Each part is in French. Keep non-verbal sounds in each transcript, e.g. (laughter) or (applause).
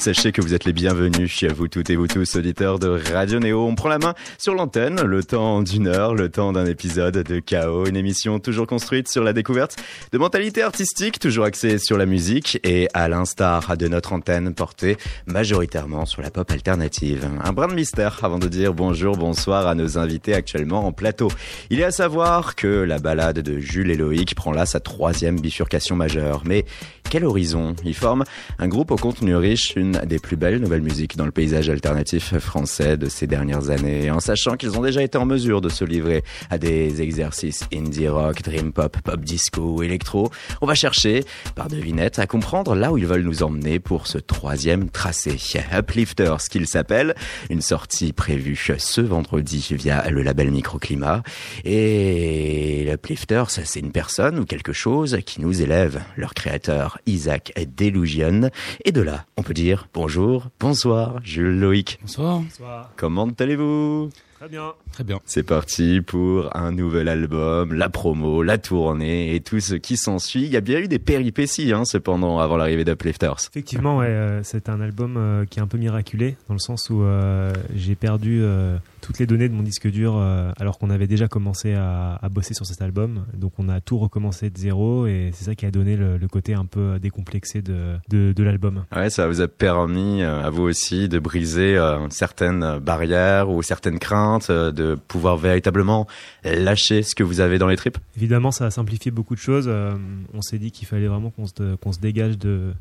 Sachez que vous êtes les bienvenus, vous toutes et vous tous, auditeurs de Radio Néo. On prend la main sur l'antenne, le temps d'une heure, le temps d'un épisode de Chaos, une émission toujours construite sur la découverte de mentalité artistique, toujours axée sur la musique et à l'instar de notre antenne portée majoritairement sur la pop alternative. Un brin de mystère avant de dire bonjour, bonsoir à nos invités actuellement en plateau. Il est à savoir que la balade de Jules et Loïc prend là sa troisième bifurcation majeure. Mais quel horizon Ils forment un groupe au contenu riche, une des plus belles nouvelles musiques dans le paysage alternatif français de ces dernières années, en sachant qu'ils ont déjà été en mesure de se livrer à des exercices indie rock, dream pop, pop disco, électro. On va chercher, par devinette, à comprendre là où ils veulent nous emmener pour ce troisième tracé. Uplifters qu'il s'appelle, une sortie prévue ce vendredi via le label Microclimat. Et Uplifters, c'est une personne ou quelque chose qui nous élève. Leur créateur, Isaac Delusion. Et de là, on peut dire bonjour, bonsoir, Jules Loïc. Bonsoir. Bonsoir. Comment allez-vous? Très bien. Très bien. C'est parti pour un nouvel album, la promo, la tournée et tout ce qui s'ensuit. Il y a bien eu des péripéties, hein, cependant, avant l'arrivée d'Uplifters. Effectivement, ouais, euh, c'est un album euh, qui est un peu miraculé, dans le sens où euh, j'ai perdu euh, toutes les données de mon disque dur euh, alors qu'on avait déjà commencé à, à bosser sur cet album. Donc on a tout recommencé de zéro et c'est ça qui a donné le, le côté un peu décomplexé de, de, de l'album. Ouais, ça vous a permis euh, à vous aussi de briser euh, certaines barrières ou certaines craintes, euh, de pouvoir véritablement lâcher ce que vous avez dans les tripes. Évidemment, ça a simplifié beaucoup de choses. Euh, on s'est dit qu'il fallait vraiment qu'on se, qu'on se dégage de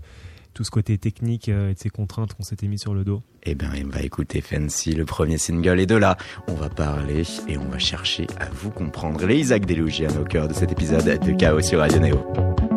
tout ce côté technique euh, et de ces contraintes qu'on s'était mis sur le dos. Eh bien, on va écouter Fancy, le premier single, et de là, on va parler et on va chercher à vous comprendre. Les Isaac Delugian au cœur de cet épisode de Chaos sur Radio Neo.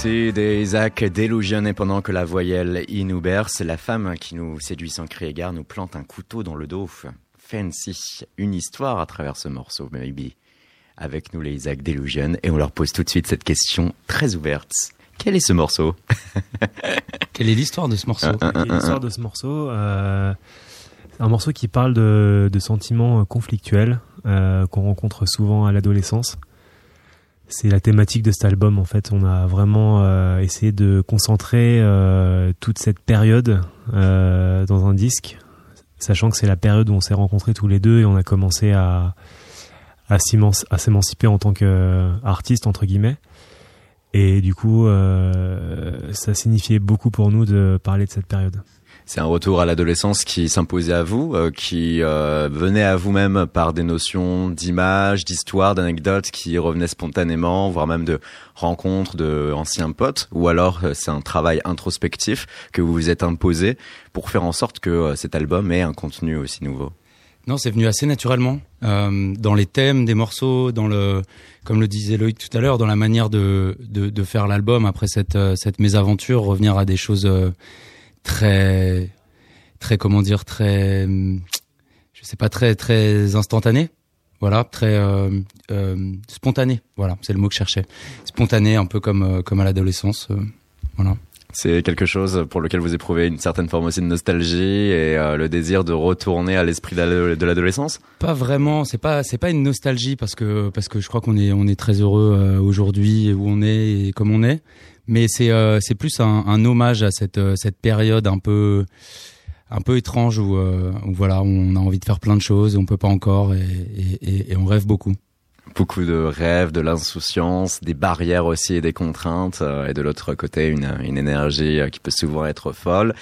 Fancy des Isaac Delusion et pendant que la voyelle I nous berce, la femme qui nous séduit sans crier gare nous plante un couteau dans le dos. Fancy, une histoire à travers ce morceau, maybe. Avec nous les Isaac Delusion et on leur pose tout de suite cette question très ouverte. Quel est ce morceau? (laughs) Quelle est l'histoire de ce morceau? L'histoire de ce morceau, euh, c'est un morceau qui parle de, de sentiments conflictuels euh, qu'on rencontre souvent à l'adolescence. C'est la thématique de cet album en fait. On a vraiment euh, essayé de concentrer euh, toute cette période euh, dans un disque, sachant que c'est la période où on s'est rencontrés tous les deux et on a commencé à à s'émanci- à s'émanciper en tant qu'artiste entre guillemets. Et du coup, euh, ça signifiait beaucoup pour nous de parler de cette période. C'est un retour à l'adolescence qui s'imposait à vous, euh, qui euh, venait à vous-même par des notions d'images, d'histoires, d'anecdotes qui revenaient spontanément, voire même de rencontres de anciens potes, ou alors euh, c'est un travail introspectif que vous vous êtes imposé pour faire en sorte que cet album ait un contenu aussi nouveau. Non, c'est venu assez naturellement dans les thèmes des morceaux, dans le, comme le disait Loïc tout à l'heure, dans la manière de de, de faire l'album après cette cette mésaventure, revenir à des choses très très comment dire très je sais pas très très instantanées. Voilà, très euh, euh, spontané. Voilà, c'est le mot que je cherchais. Spontané, un peu comme euh, comme à l'adolescence. euh, voilà. C'est quelque chose pour lequel vous éprouvez une certaine forme aussi de nostalgie et euh, le désir de retourner à l'esprit de l'adolescence? Pas vraiment, c'est pas c'est pas une nostalgie parce que parce que je crois qu'on est on est très heureux aujourd'hui où on est et comme on est, mais c'est euh, c'est plus un, un hommage à cette euh, cette période un peu un peu étrange où, euh, où voilà on a envie de faire plein de choses on peut pas encore et, et, et- on rêve beaucoup. beaucoup de rêves, de l'insouciance, des barrières aussi et des contraintes, euh, et de l'autre côté une, une énergie qui peut souvent être folle.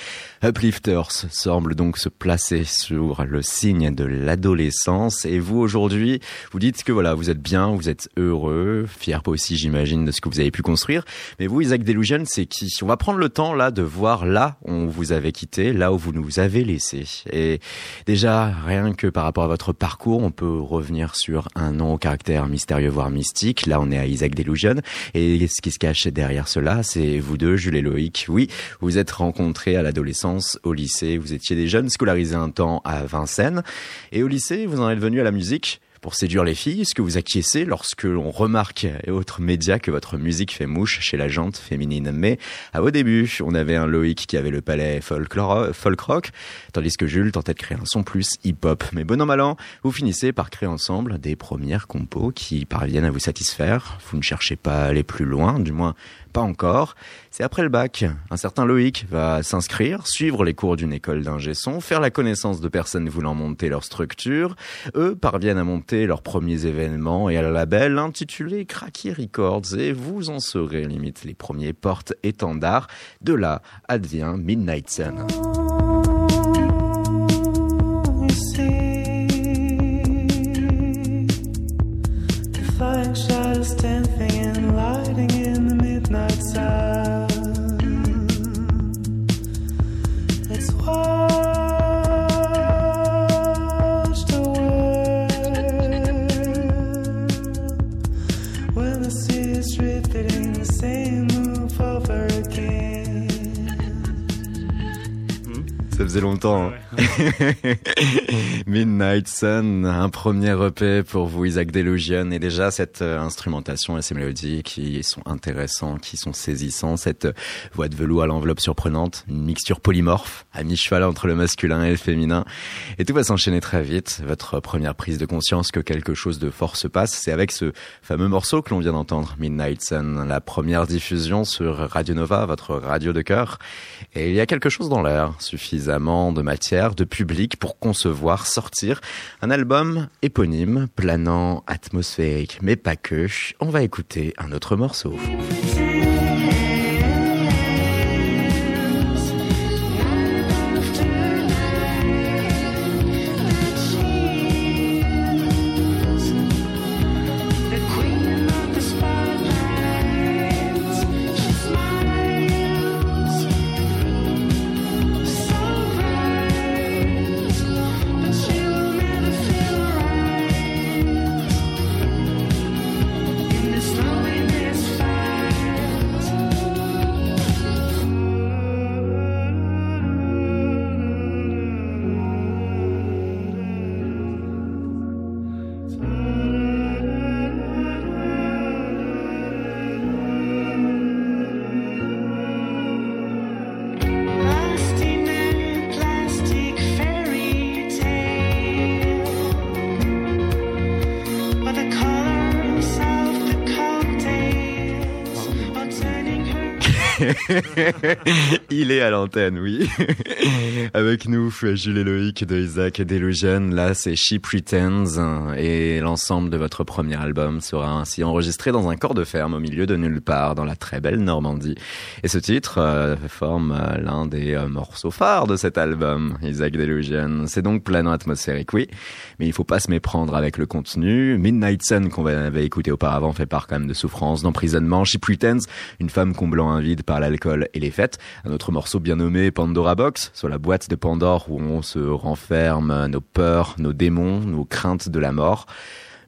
Uplifters semble donc se placer sur le signe de l'adolescence. Et vous aujourd'hui, vous dites que voilà, vous êtes bien, vous êtes heureux, fier aussi j'imagine de ce que vous avez pu construire. Mais vous, Isaac Delusion, c'est qui? On va prendre le temps là de voir là où on vous avait quitté, là où vous nous avez laissé. Et déjà, rien que par rapport à votre parcours, on peut revenir sur un nom au caractère mystérieux voire mystique. Là, on est à Isaac Delusion. Et ce qui se cache derrière cela, c'est vous deux, Jules et Loïc. Oui, vous êtes rencontrés à l'adolescence, au lycée. Vous étiez des jeunes scolarisés un temps à Vincennes. Et au lycée, vous en êtes venu à la musique pour séduire les filles, est-ce que vous acquiescez lorsque l'on remarque et autres médias que votre musique fait mouche chez la jante féminine Mais à vos débuts, on avait un Loïc qui avait le palais folklore- folk rock, tandis que Jules tentait de créer un son plus hip-hop. Mais bon an mal an, vous finissez par créer ensemble des premières compos qui parviennent à vous satisfaire. Vous ne cherchez pas à aller plus loin, du moins pas encore. C'est après le bac. Un certain Loïc va s'inscrire, suivre les cours d'une école d'ingé son, faire la connaissance de personnes voulant monter leur structure. Eux parviennent à monter leurs premiers événements et à la label intitulé Cracky Records et vous en serez limite les premiers porte-étendards. De là advient Midnight Sun. Faisait longtemps. hein. (laughs) Midnight Sun, un premier EP pour vous, Isaac Delusion. Et déjà, cette euh, instrumentation et ces mélodies qui sont intéressants, qui sont saisissants. Cette euh, voix de velours à l'enveloppe surprenante. Une mixture polymorphe, à mi-cheval entre le masculin et le féminin. Et tout va s'enchaîner très vite. Votre première prise de conscience que quelque chose de fort se passe, c'est avec ce fameux morceau que l'on vient d'entendre, Midnight Sun. La première diffusion sur Radio Nova, votre radio de cœur. Et il y a quelque chose dans l'air, suffisamment de matière, de public pour concevoir, sortir un album éponyme, planant, atmosphérique, mais pas que. On va écouter un autre morceau. Oui. Nous, Jules et Loïc de Isaac Delusion. Là, c'est She Pretends. Et l'ensemble de votre premier album sera ainsi enregistré dans un corps de ferme au milieu de nulle part, dans la très belle Normandie. Et ce titre euh, forme euh, l'un des euh, morceaux phares de cet album, Isaac Delusion. C'est donc planant atmosphérique, oui. Mais il faut pas se méprendre avec le contenu. Midnight Sun, qu'on avait écouté auparavant, fait part quand même de souffrance, d'emprisonnement. She Pretends, une femme comblant un vide par l'alcool et les fêtes. Un autre morceau bien nommé Pandora Box, sur la boîte de Pandore où on se renferme nos peurs, nos démons, nos craintes de la mort.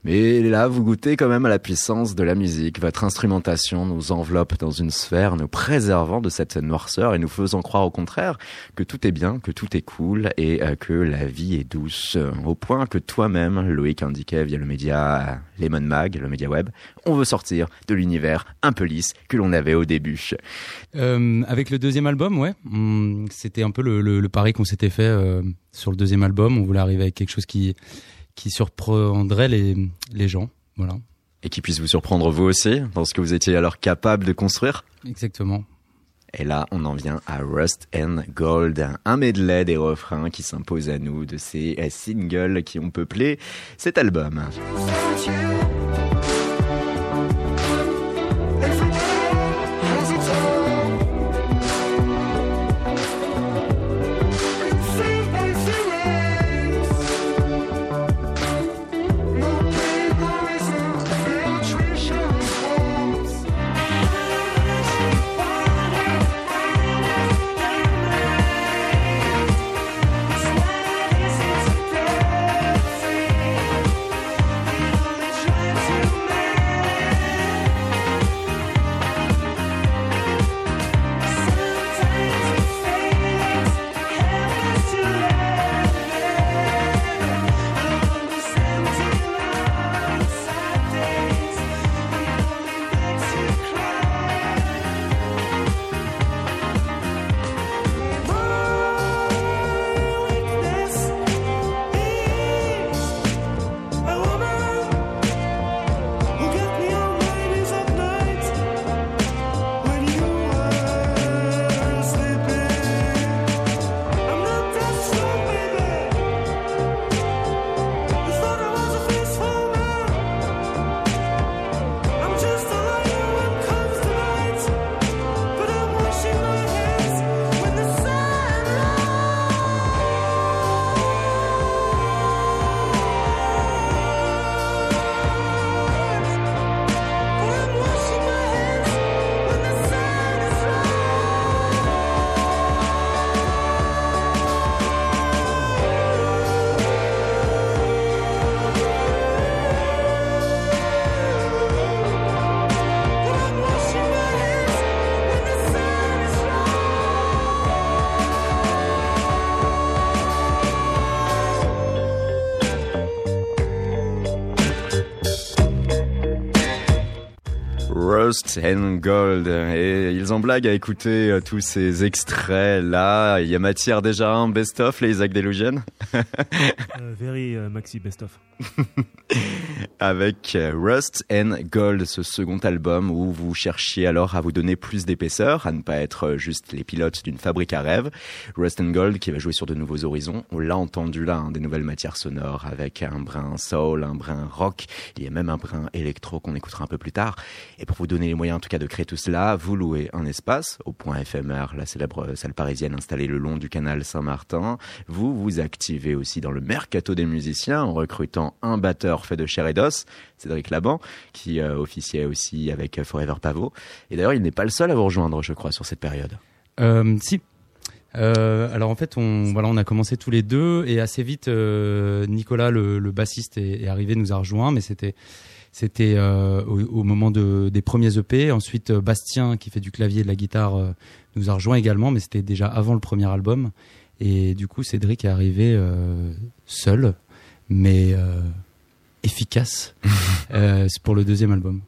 Mais là, vous goûtez quand même à la puissance de la musique. Votre instrumentation nous enveloppe dans une sphère, nous préservant de cette noirceur et nous faisant croire au contraire que tout est bien, que tout est cool et euh, que la vie est douce. Au point que toi-même, Loïc indiquait via le média Lemon Mag, le média web, on veut sortir de l'univers un peu lisse que l'on avait au début. Euh, avec le deuxième album, ouais, hum, c'était un peu le, le, le pari qu'on s'était fait euh, sur le deuxième album. On voulait arriver avec quelque chose qui qui surprendrait les, les gens. Voilà. Et qui puisse vous surprendre vous aussi, dans ce que vous étiez alors capable de construire. Exactement. Et là, on en vient à Rust and Gold, un medley des refrains qui s'imposent à nous de ces singles qui ont peuplé cet album. And Gold. Et ils en blaguent à écouter euh, tous ces extraits là. Il y a matière déjà un best-of, les Isaac Delusion. (laughs) Euh, very euh, maxi best of. (laughs) Avec euh, Rust and Gold, ce second album où vous cherchiez alors à vous donner plus d'épaisseur, à ne pas être euh, juste les pilotes d'une fabrique à rêve. Rust and Gold qui va jouer sur de nouveaux horizons. On l'a entendu là, hein, des nouvelles matières sonores avec un brin soul, un brin rock. Il y a même un brin électro qu'on écoutera un peu plus tard. Et pour vous donner les moyens en tout cas de créer tout cela, vous louez un espace au point éphémère, la célèbre salle parisienne installée le long du canal Saint-Martin. Vous vous activez aussi dans le mercato des musiciens en recrutant un batteur fait de chair Cédric Laban, qui euh, officiait aussi avec euh, Forever Pavot. Et d'ailleurs, il n'est pas le seul à vous rejoindre, je crois, sur cette période. Euh, si. Alors en fait, on voilà, on a commencé tous les deux et assez vite, Nicolas, le, bassiste, est, arrivé, nous a rejoint, mais c'était c'était au, moment de, des premiers EP. Ensuite, Bastien, qui fait du clavier et de la guitare, nous a rejoint également, mais c'était déjà avant le premier album. Et du coup, Cédric est arrivé seul, mais efficace (laughs) euh, c'est pour le deuxième album.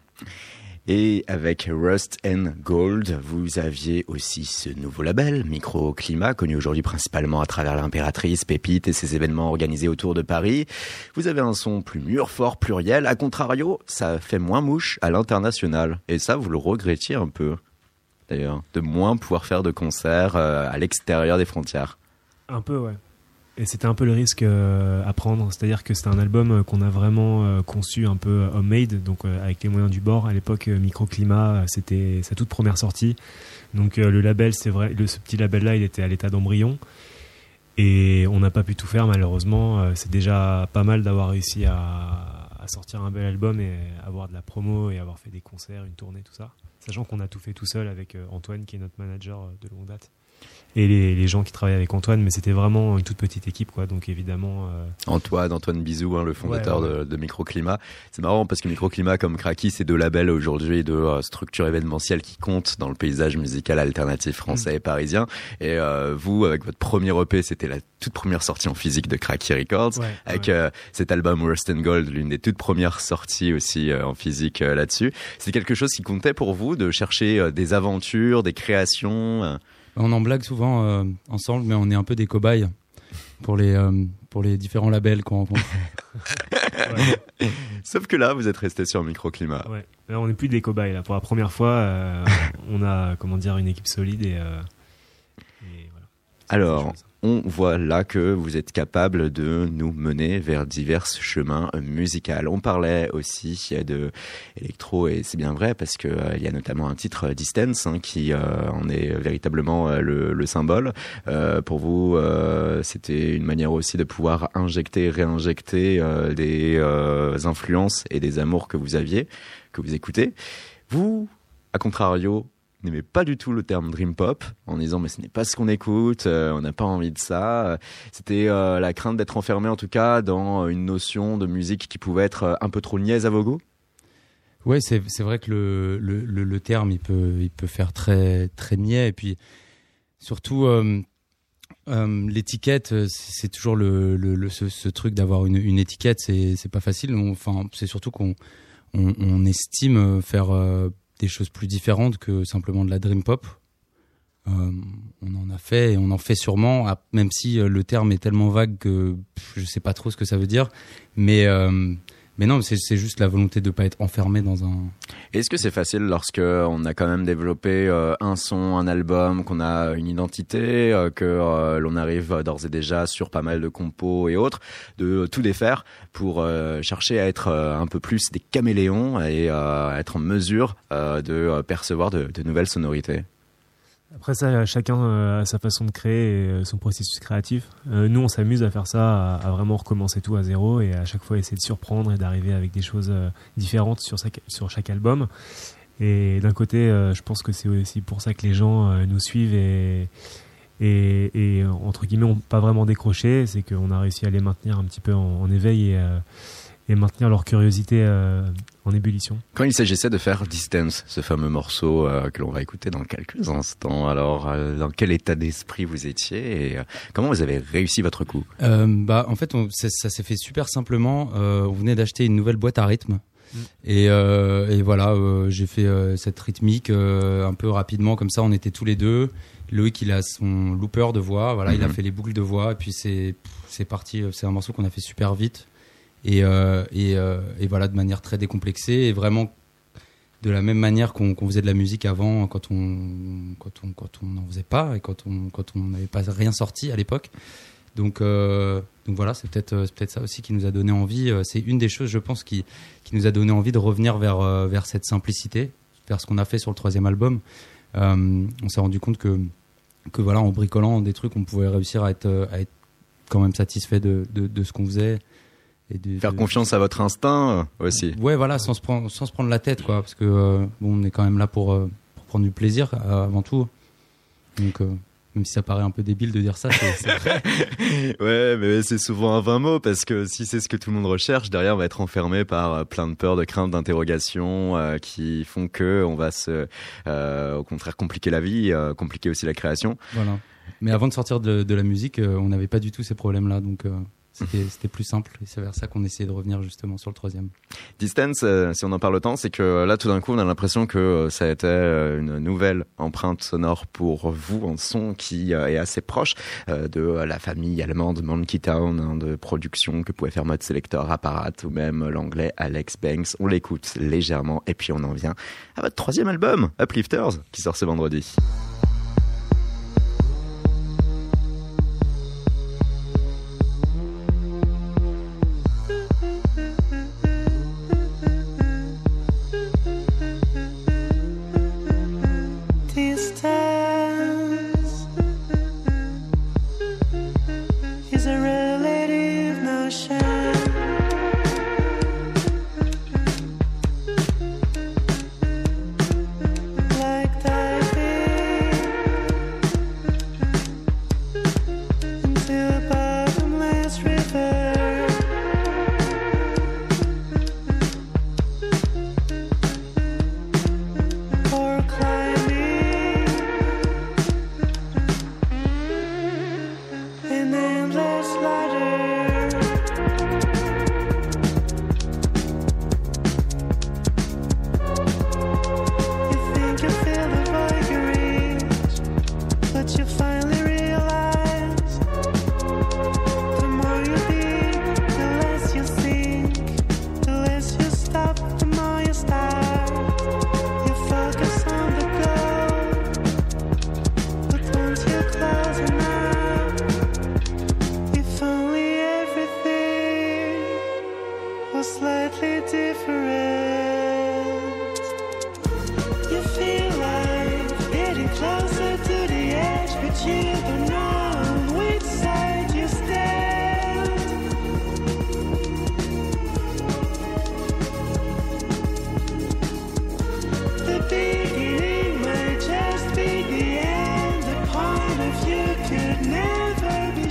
Et avec Rust and Gold, vous aviez aussi ce nouveau label, Microclimat, connu aujourd'hui principalement à travers l'impératrice, Pépite et ses événements organisés autour de Paris. Vous avez un son plus mûr, fort, pluriel. A contrario, ça fait moins mouche à l'international. Et ça, vous le regrettiez un peu. d'ailleurs, de moins pouvoir faire de concerts euh, à l'extérieur des frontières. Un peu, ouais. C'était un peu le risque euh, à prendre, c'est-à-dire que c'était un album euh, qu'on a vraiment euh, conçu un peu homemade, donc avec les moyens du bord. À l'époque, Microclimat, c'était sa toute première sortie. Donc le label, c'est vrai, ce petit label-là, il était à l'état d'embryon. Et on n'a pas pu tout faire, malheureusement. C'est déjà pas mal d'avoir réussi à, sortir un bel album et avoir de la promo et avoir fait des concerts, une tournée, tout ça. Sachant qu'on a tout fait tout seul avec Antoine, qui est notre manager de longue date. Et les, les gens qui travaillaient avec Antoine, mais c'était vraiment une toute petite équipe, quoi. Donc évidemment, euh, Antoine, Antoine Bizou, hein, le fondateur Ouais, ouais. De, de Microclimat. C'est marrant parce que Microclimat comme Cracky, c'est deux labels aujourd'hui de euh, structures événementielles qui comptent dans le paysage musical alternatif français et parisien. Et euh, vous, avec votre premier EP, c'était la toute première sortie en physique de Cracky Records. ouais, Avec euh, cet album Rust and Gold, l'une des toutes premières sorties aussi euh, en physique euh, là-dessus. C'est quelque chose qui comptait pour vous de chercher des aventures, des créations. On en blague souvent euh, ensemble, mais on est un peu des cobayes pour les, euh, pour les différents labels qu'on rencontre. (laughs) Ouais. Sauf que là, vous êtes resté sur Microclimat. Ouais. Là, on n'est plus des cobayes. Là, pour la première fois, euh, on a comment dire une équipe solide et. euh, et voilà. Alors. On voit là que vous êtes capable de nous mener vers divers chemins musicaux. On parlait aussi de électro et c'est bien vrai parce que euh, il y a notamment un titre euh, Distance hein, qui euh, en est véritablement le, le symbole. Pour vous, c'était une manière aussi de pouvoir injecter, réinjecter des influences et des amours que vous aviez, que vous écoutez. Vous, à contrario, n'aimez pas du tout le terme dream pop en disant mais ce n'est pas ce qu'on écoute, euh, on n'a pas envie de ça. Euh, C'était euh, la crainte d'être enfermé en tout cas dans une notion de musique qui pouvait être euh, un peu trop niaise à vos goûts. Ouais, c'est vrai que le, le, le, terme il peut il peut faire très très niais et puis surtout euh, euh, l'étiquette euh, c'est toujours le, ce, ce truc d'avoir une, une étiquette c'est pas facile. Enfin c'est surtout qu'on on, estime euh, faire euh, des choses plus différentes que simplement de la dream pop. Euh, on en a fait et on en fait sûrement, même si euh, le terme est tellement vague que je sais pas trop ce que ça veut dire. Mais euh, mais non, c'est juste la volonté de pas être enfermé dans un. Est-ce que c'est facile lorsque on a quand même développé euh, un son, un album, qu'on a une identité, euh, que euh, l'on arrive d'ores et déjà sur pas mal de compos et autres, de tout défaire pour chercher à être un peu plus des caméléons et être en mesure de percevoir de nouvelles sonorités? Après ça, chacun euh, a sa façon de créer euh, son processus créatif. Euh, nous, on s'amuse à faire ça, à, vraiment recommencer tout à zéro et à chaque fois essayer de surprendre et d'arriver avec des choses différentes sur chaque, sur chaque album. Et d'un côté, je pense que c'est aussi pour ça que les gens nous suivent et, et, et, entre guillemets, ont pas vraiment décroché. C'est qu'on a réussi à les maintenir un petit peu en, en éveil et, et maintenir leur curiosité euh, en ébullition. Quand il s'agissait de faire Distance, ce fameux morceau euh, que l'on va écouter dans quelques instants, alors euh, dans quel état d'esprit vous étiez et euh, comment vous avez réussi votre coup? Euh, bah en fait on, ça, ça s'est fait super simplement. Euh, on venait d'acheter une nouvelle boîte à rythme. Mm. Et, euh, et voilà, euh, j'ai fait euh, cette rythmique euh, un peu rapidement comme ça. On était tous les deux. Loïc, il a son looper de voix. Voilà, il a Mhm. fait les boucles de voix. Et puis c'est parti. C'est un morceau qu'on a fait super vite. Et euh, et, euh, et voilà, de manière très décomplexée et vraiment de la même manière qu'on qu'on faisait de la musique avant, quand on quand on quand on n'en faisait pas et quand on quand on n'avait pas rien sorti à l'époque. Donc euh, donc voilà, c'est peut-être peut-être ça aussi qui nous a donné envie. C'est une des choses, je pense, qui qui nous a donné envie de revenir vers vers cette simplicité, vers ce qu'on a fait sur le troisième album. Euh, on s'est rendu compte que que voilà, en bricolant des trucs, on pouvait réussir à être à être quand même satisfait de de, de ce qu'on faisait et de, Faire de- confiance à votre instinct euh, aussi. Ouais, voilà, sans se prendre sans se prendre la tête, quoi, parce que euh, bon, on est quand même là pour euh, pour prendre du plaisir euh, avant tout. Donc même si ça paraît un peu débile de dire ça, c'est vrai. (laughs) Ouais, mais c'est souvent un vain mot parce que si c'est ce que tout le monde recherche, derrière on va être enfermé par plein de peurs, de craintes, d'interrogations euh, qui font que on va se, euh, au contraire, compliquer la vie, euh, compliquer aussi la création. Voilà. Mais avant de sortir de, de la musique, on n'avait pas du tout ces problèmes-là, donc C'était c'était plus simple. Et c'est vers ça qu'on essayait de revenir justement sur le troisième. Distance, euh, si on en parle autant, c'est que euh, là, tout d'un coup, on a l'impression que euh, ça a été une nouvelle empreinte sonore pour vous, un son qui est assez proche de la famille allemande Monkey Town, hein, de production que pouvait faire Mode Selector, Apparat ou même l'anglais Alex Banks. On l'écoute légèrement et puis on en vient à votre troisième album, Uplifters, qui sort ce vendredi.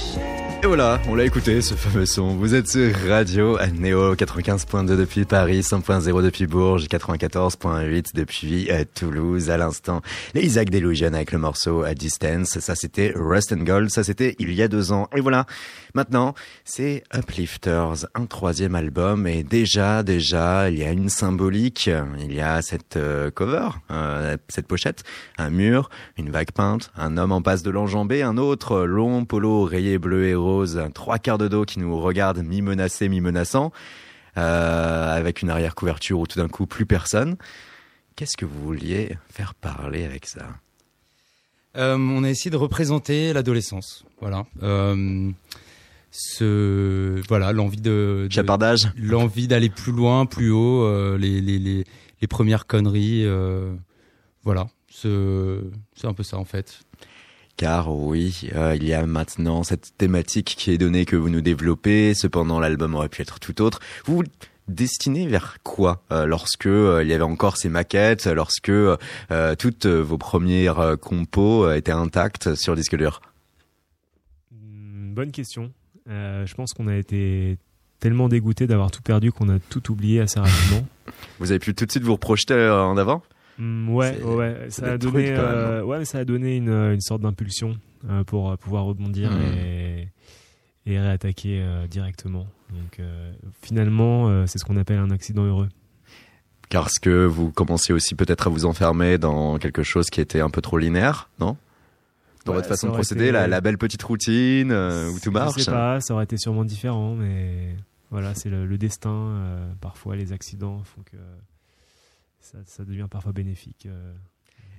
share. Voilà, on l'a écouté, ce fameux son. Vous êtes sur Radio Néo 95.2 depuis Paris, 100.0 depuis Bourges, 94.8 depuis euh, Toulouse. À l'instant, les Isaac Delusion avec le morceau à Distance. Ça, c'était Rust and Gold. Ça, c'était il y a deux ans. Et voilà. Maintenant, c'est Uplifters, un troisième album. Et déjà, déjà, il y a une symbolique. Il y a cette euh, cover, euh, cette pochette, un mur, une vague peinte, un homme en passe de l'enjambée, un autre long polo rayé bleu et rose, un trois quarts de dos qui nous regarde mi-menacé, mi-menaçant, euh, avec une arrière-couverture où tout d'un coup plus personne. Qu'est-ce que vous vouliez faire parler avec ça? Euh, on a essayé de représenter l'adolescence. Voilà. Euh, ce, voilà, l'envie de, de- l'envie d'aller plus loin, plus haut, euh, les, les, les, les premières conneries. voilà. Ce- C'est un peu ça en fait. Car oui, euh, il y a maintenant cette thématique qui est donnée que vous nous développez. Cependant, l'album aurait pu être tout autre. Vous vous destinez vers quoi euh, lorsque euh, il y avait encore ces maquettes, lorsque euh, toutes euh, vos premières compos étaient intactes sur disque dur? Hmm, Bonne question. Je pense qu'on a été tellement dégoûté d'avoir tout perdu qu'on a tout oublié assez rapidement. (laughs) Vous avez pu tout de suite vous projeter euh, en avant? Hmm, ouais, ouais, ouais, ça a donné, euh, ouais, mais ça a donné une, une sorte d'impulsion euh, pour euh, pouvoir rebondir Hmm. et, et réattaquer euh, directement. Donc euh, finalement, euh, c'est ce qu'on appelle un accident heureux. Car ce que vous commenciez aussi peut-être à vous enfermer dans quelque chose qui était un peu trop linéaire, non? Dans Ouais, votre façon de procéder, été- la, la belle petite routine euh, où tout Je marche sais pas, ça aurait été sûrement différent, mais voilà, c'est le, le destin. euh, parfois, les accidents font que ça, ça devient parfois bénéfique. euh.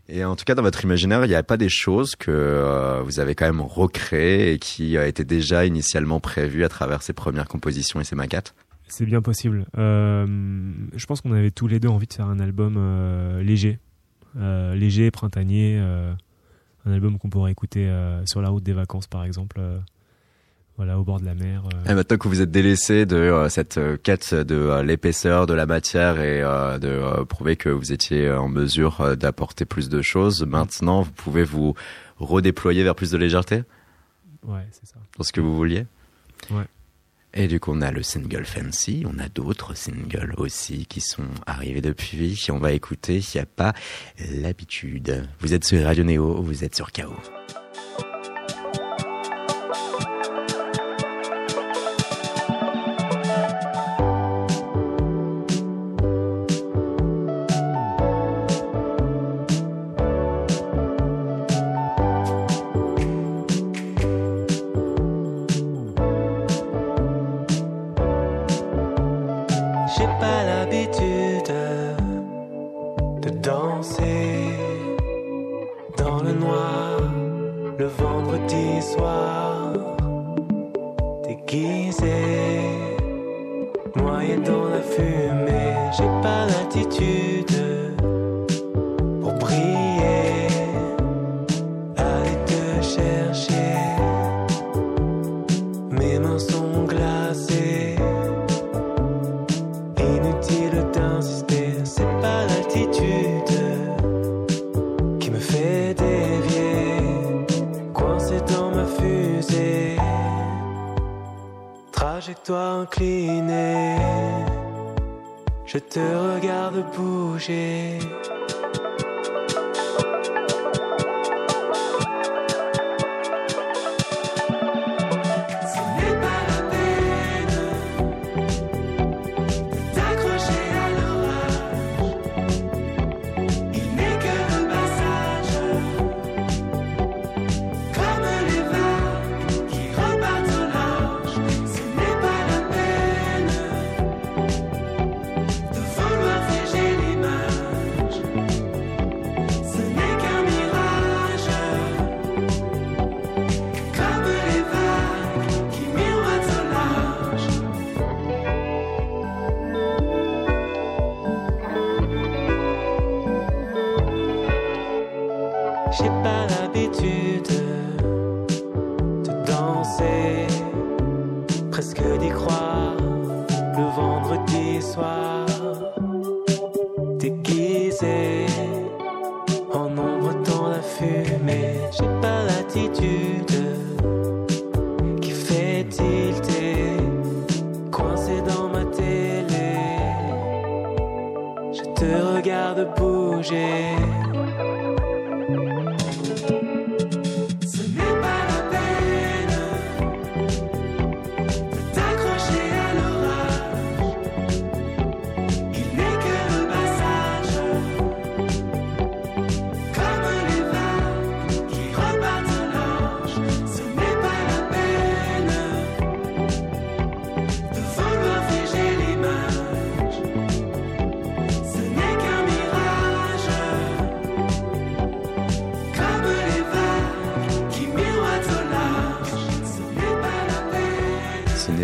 Et en tout cas, dans votre imaginaire, il n'y a pas des choses que euh, vous avez quand même recréées et qui euh, étaient déjà initialement prévues à travers ces premières compositions et ces maquettes? C'est bien possible. Euh, je pense qu'on avait tous les deux envie de faire un album léger, léger, printanier, un album qu'on pourrait écouter sur la route des vacances, par exemple, voilà, au bord de la mer. euh. Et maintenant que vous êtes délaissé de euh, cette euh, quête de l'épaisseur de la matière et de prouver que vous étiez en mesure d'apporter plus de choses, maintenant vous pouvez vous redéployer vers plus de légèreté? Ouais, c'est ça. dans ce que vous vouliez? Ouais. Et du coup, on a le single Fancy, on a d'autres singles aussi qui sont arrivés depuis. On va écouter, il n'y a pas l'habitude. Vous êtes sur Radio Néo, vous êtes sur KO. Je te regarde bouger.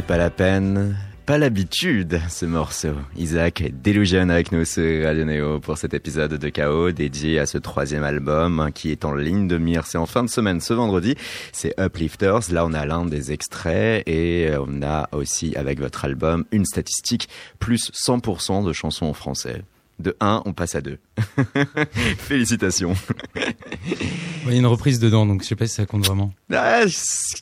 Pas la peine, pas l'habitude, ce morceau. Isaac Delusion avec nous sur Radio Neo pour cet épisode de Chaos dédié à ce troisième album hein, qui est en ligne de mire. C'est en fin de semaine ce vendredi. C'est Uplifters. Là, on a l'un des extraits et euh, on a aussi avec votre album une statistique plus 100% de chansons en français. De 1, on passe à 2. (laughs) Félicitations. Il y a une reprise dedans, donc je sais pas si ça compte vraiment. Ah,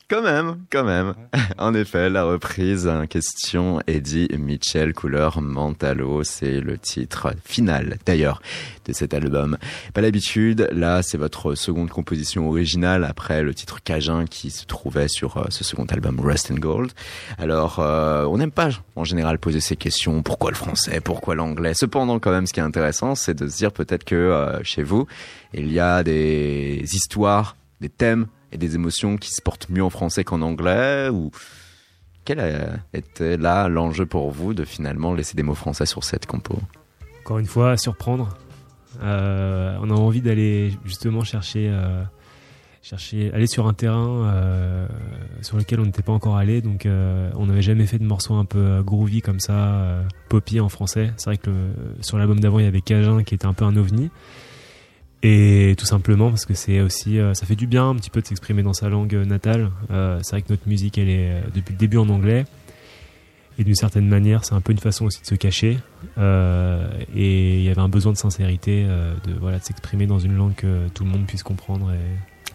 quand même, quand même. En effet, la reprise en question Eddie Mitchell, couleur Mentalo, c'est le titre final d'ailleurs de cet album. Pas l'habitude, là c'est votre seconde composition originale après le titre Cajun qui se trouvait sur euh, ce second album Rust and Gold. Alors, euh, on n'aime pas en général poser ces questions, pourquoi le français, pourquoi l'anglais? Cependant, quand même, ce qui est intéressant, c'est de se dire peut-être que euh, chez vous, il y a des histoires, des thèmes et des émotions qui se portent mieux en français qu'en anglais ou quel été là l'enjeu pour vous de finalement laisser des mots français sur cette compo? Encore une fois, surprendre. Euh, on a envie d'aller justement chercher, euh, chercher, aller sur un terrain euh, sur lequel on n'était pas encore allé. Donc, euh, on n'avait jamais fait de morceaux un peu euh, groovy comme ça, euh, poppy en français. C'est vrai que sur l'album d'avant, il y avait Cajun qui était un peu un ovni. Et tout simplement parce que c'est aussi, ça fait du bien un petit peu de s'exprimer dans sa langue natale. C'est vrai que notre musique, elle est depuis le début en anglais. Et d'une certaine manière, c'est un peu une façon aussi de se cacher. Et il y avait un besoin de sincérité, de voilà, de s'exprimer dans une langue que tout le monde puisse comprendre.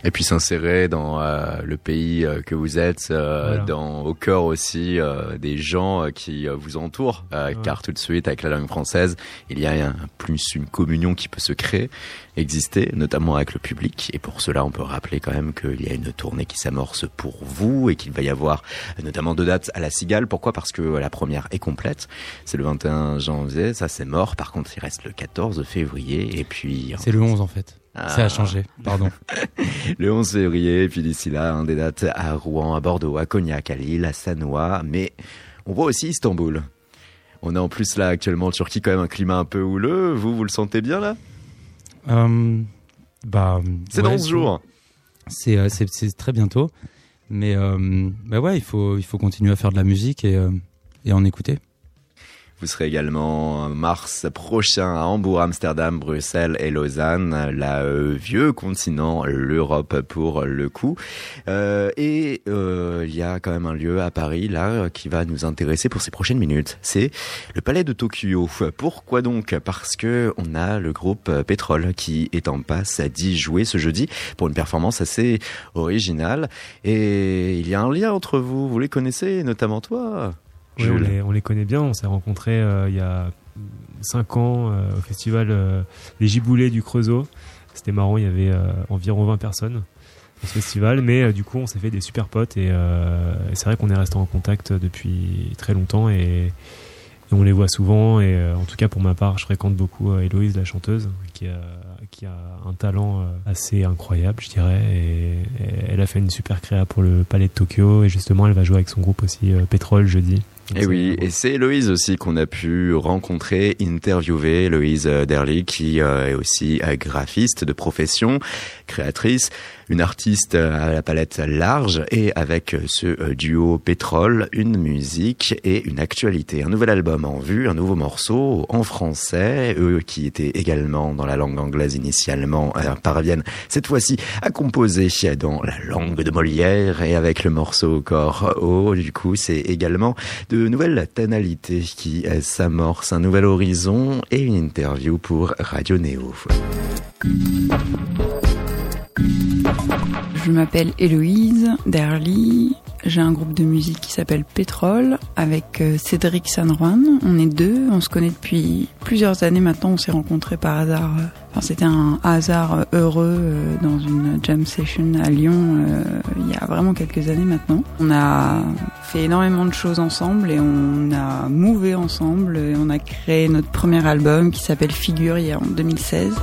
Et puis s'insérer dans euh, le pays euh, que vous êtes, euh, Voilà. dans au cœur aussi euh, des gens qui euh, vous entourent, euh, Ouais. car tout de suite avec la langue française, il y a un, plus une communion qui peut se créer, exister, notamment avec le public. Et pour cela, on peut rappeler quand même qu'il y a une tournée qui s'amorce pour vous et qu'il va y avoir notamment deux dates à la Cigale. Pourquoi? Parce que la première est complète, c'est le 21 janvier, ça c'est mort. Par contre, il reste le 14 février et puis C'est le 11 en fait. Ah. Ça a changé, pardon. (laughs) le 11 février, et puis d'ici là, des dates à Rouen, à Bordeaux, à Cognac, à Lille, à Sanois, mais on voit aussi Istanbul. On a en plus là actuellement en Turquie quand même un climat un peu houleux. Vous, vous le sentez bien là? Euh, Bah, C'est ouais, dans ce jour. C'est euh, c'est très bientôt. Mais euh, bah ouais, il faut il faut continuer à faire de la musique et euh, et en écouter. Vous serez également en mars prochain à Hambourg, Amsterdam, Bruxelles et Lausanne, la euh, vieux continent, l'Europe pour le coup. Euh, et euh, il y a quand même un lieu à Paris là qui va nous intéresser pour ces prochaines minutes. C'est le Palais de Tokyo. Pourquoi donc? Parce que on a le groupe Pétrole qui est en passe d'y jouer ce jeudi pour une performance assez originale. Et il y a un lien entre vous. Vous les connaissez, notamment toi? On, les, on les connaît bien, on s'est rencontrés euh, il y a 5 ans euh, au festival euh, des Giboulets du Creusot. C'était marrant, il y avait environ 20 personnes à ce festival, mais du coup on s'est fait des super potes et, et c'est vrai qu'on est resté en contact depuis très longtemps et, et on les voit souvent. Et en tout cas pour ma part je fréquente beaucoup Héloïse la chanteuse qui a, qui a un talent assez incroyable je dirais. Et, et elle a fait une super créa pour le Palais de Tokyo. Et justement elle va jouer avec son groupe aussi Pétrole jeudi. Et oui, et c'est Héloïse aussi qu'on a pu rencontrer, interviewer, Héloïse euh, Derly, qui euh, est aussi euh, graphiste de profession, créatrice, une artiste euh, à la palette large, et avec euh, ce euh, duo Pétrole, une musique et une actualité. Un nouvel album en vue, un nouveau morceau en français, eux qui étaient également dans la langue anglaise initialement, parviennent cette fois-ci à composer dans la langue de Molière, et avec le morceau corps haut, du coup c'est également de nouvelles tonalités qui s'amorcent, un nouvel horizon et une interview pour Radio Néo. Je m'appelle Héloïse Derly. J'ai un groupe de musique qui s'appelle Pétrole avec euh, Cédric Sanroine. On est deux, on se connaît depuis plusieurs années maintenant. On s'est rencontrés par hasard. euh, Enfin, c'était un hasard heureux euh, dans une jam session à Lyon il y a vraiment quelques années maintenant. On a fait énormément de choses ensemble et on a mouvé ensemble et on a créé notre premier album qui s'appelle Figure il y a en 2016.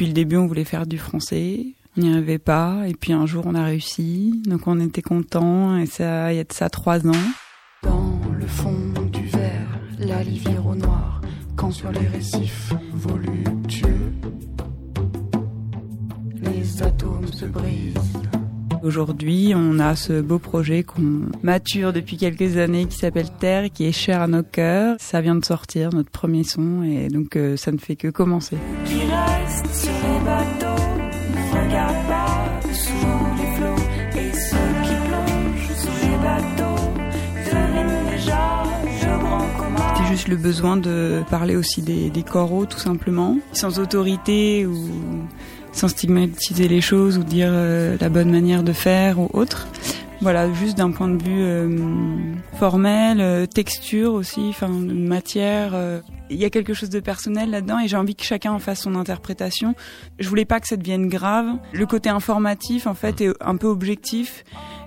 Depuis le début, on voulait faire du français. On n'y arrivait pas. Et puis un jour, on a réussi. Donc on était contents. Et ça, il y a de ça trois ans. Dans le fond du verre, la rivière au noir, quand sur les récifs voluptueux, les atomes se brisent. Aujourd'hui, on a ce beau projet qu'on mature depuis quelques années qui s'appelle Terre, qui est cher à nos cœurs. Ça vient de sortir, notre premier son. Et donc, euh, ça ne fait que commencer. Qui restent sur les bateaux, ne regardent pas sous les flots, et ceux qui plongent sous les bateaux deviennent déjà le grand commun. C'est juste le besoin de parler aussi des, des coraux, tout simplement, sans autorité ou sans stigmatiser les choses ou dire euh, la bonne manière de faire ou autre. Voilà, juste d'un point de vue euh, formel, euh, texture aussi, enfin matière. euh. Il y a quelque chose de personnel là-dedans et j'ai envie que chacun en fasse son interprétation. Je voulais pas que ça devienne grave. Le côté informatif, en fait, est un peu objectif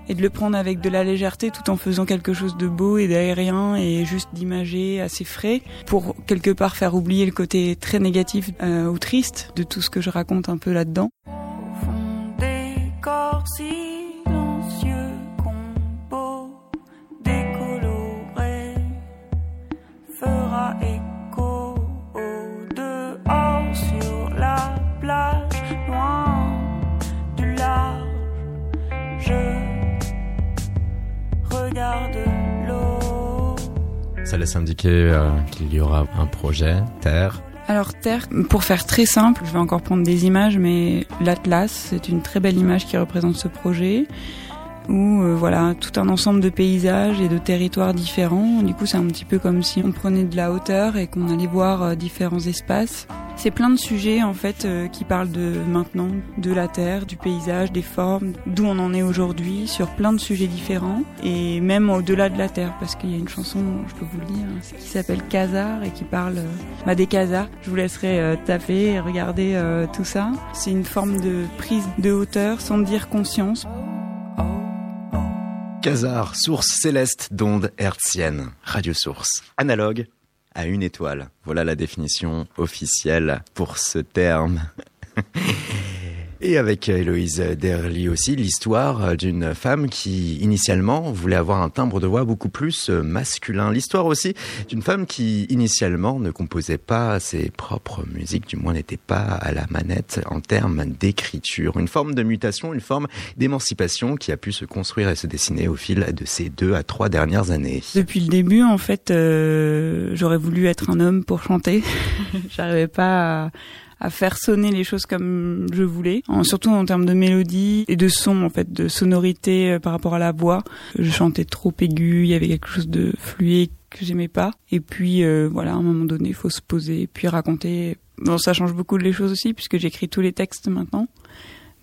et de le prendre avec de la légèreté tout en faisant quelque chose de beau et d'aérien et juste d'imagé assez frais pour quelque part faire oublier le côté très négatif euh, ou triste de tout ce que je raconte un peu là-dedans. Ça laisse indiquer euh, qu'il y aura un projet, Terre. Alors Terre, pour faire très simple, je vais encore prendre des images, mais l'Atlas, c'est une très belle image qui représente ce projet. Où euh, voilà tout un ensemble de paysages et de territoires différents. Du coup, c'est un petit peu comme si on prenait de la hauteur et qu'on allait voir euh, différents espaces. C'est plein de sujets en fait euh, qui parlent de maintenant, de la terre, du paysage, des formes, d'où on en est aujourd'hui, sur plein de sujets différents et même au-delà de la terre parce qu'il y a une chanson, je peux vous le dire, hein, qui s'appelle Khazar et qui parle euh, bah, des Khazars. Je vous laisserai taper et regarder tout ça. C'est une forme de prise de hauteur sans dire conscience. Quasar, source céleste d'ondes hertziennes, radiosource, analogue à une étoile. Voilà la définition officielle pour ce terme. (laughs) Et avec Héloïse Derly aussi, l'histoire d'une femme qui, initialement, voulait avoir un timbre de voix beaucoup plus masculin. L'histoire aussi d'une femme qui, initialement, ne composait pas ses propres musiques, du moins n'était pas à la manette en termes d'écriture. Une forme de mutation, une forme d'émancipation qui a pu se construire et se dessiner au fil de ces deux à trois dernières années. Depuis le début, en fait, euh, j'aurais voulu être un homme pour chanter. (laughs) J'arrivais pas à, à faire sonner les choses comme je voulais, en- surtout en termes de mélodie et de son, en fait, de sonorité euh, par rapport à la voix. Je chantais trop aigu, il y avait quelque chose de fluide que j'aimais pas. Et puis, euh, voilà, à un moment donné, il faut se poser, puis raconter. Bon, ça change beaucoup les choses aussi, puisque j'écris tous les textes maintenant.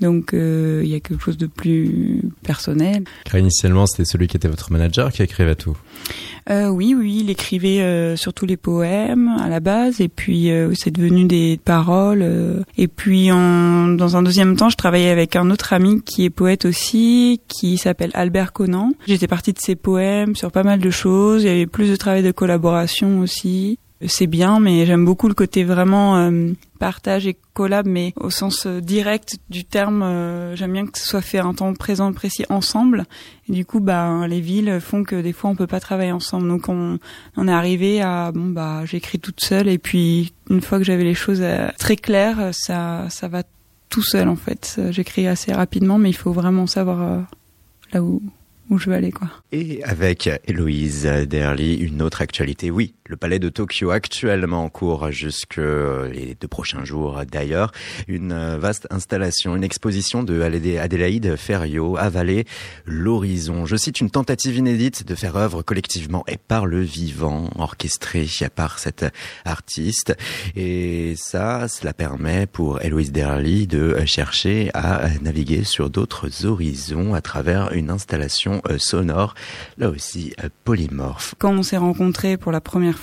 Donc, euh, il y a quelque chose de plus personnel. Car initialement, c'était celui qui était votre manager qui écrivait tout. Euh, oui, oui, il écrivait euh, surtout les poèmes à la base, et puis euh, c'est devenu des paroles. euh. et puis, en, dans un deuxième temps, je travaillais avec un autre ami qui est poète aussi, qui s'appelle Albert Conan. J'étais partie de ses poèmes sur pas mal de choses. Il y avait plus de travail de collaboration aussi. C'est bien, mais j'aime beaucoup le côté vraiment euh, partage et collab, mais au sens euh, direct du terme. euh, j'aime bien que ce soit fait un temps présent précis ensemble. Du coup, bah, les villes font que des fois on peut pas travailler ensemble. Donc on, est arrivé à bon bah j'écris toute seule et puis une fois que j'avais les choses euh, très claires, ça ça va tout seul en fait. J'écris assez rapidement, mais il faut vraiment savoir là où où je veux aller quoi. Et avec Héloïse Derly, une autre actualité. Oui, le palais de Tokyo actuellement en cours jusque les deux prochains jours d'ailleurs. Une vaste installation, une exposition de Adélaïde Ferriot, Avaler l'horizon. Je cite une tentative inédite de faire œuvre collectivement et par le vivant, orchestrée par cette artiste. Et ça, cela permet pour Héloïse Derly de chercher à naviguer sur d'autres horizons à travers une installation euh, sonore, là aussi euh, polymorphe. Quand on s'est rencontrés pour la première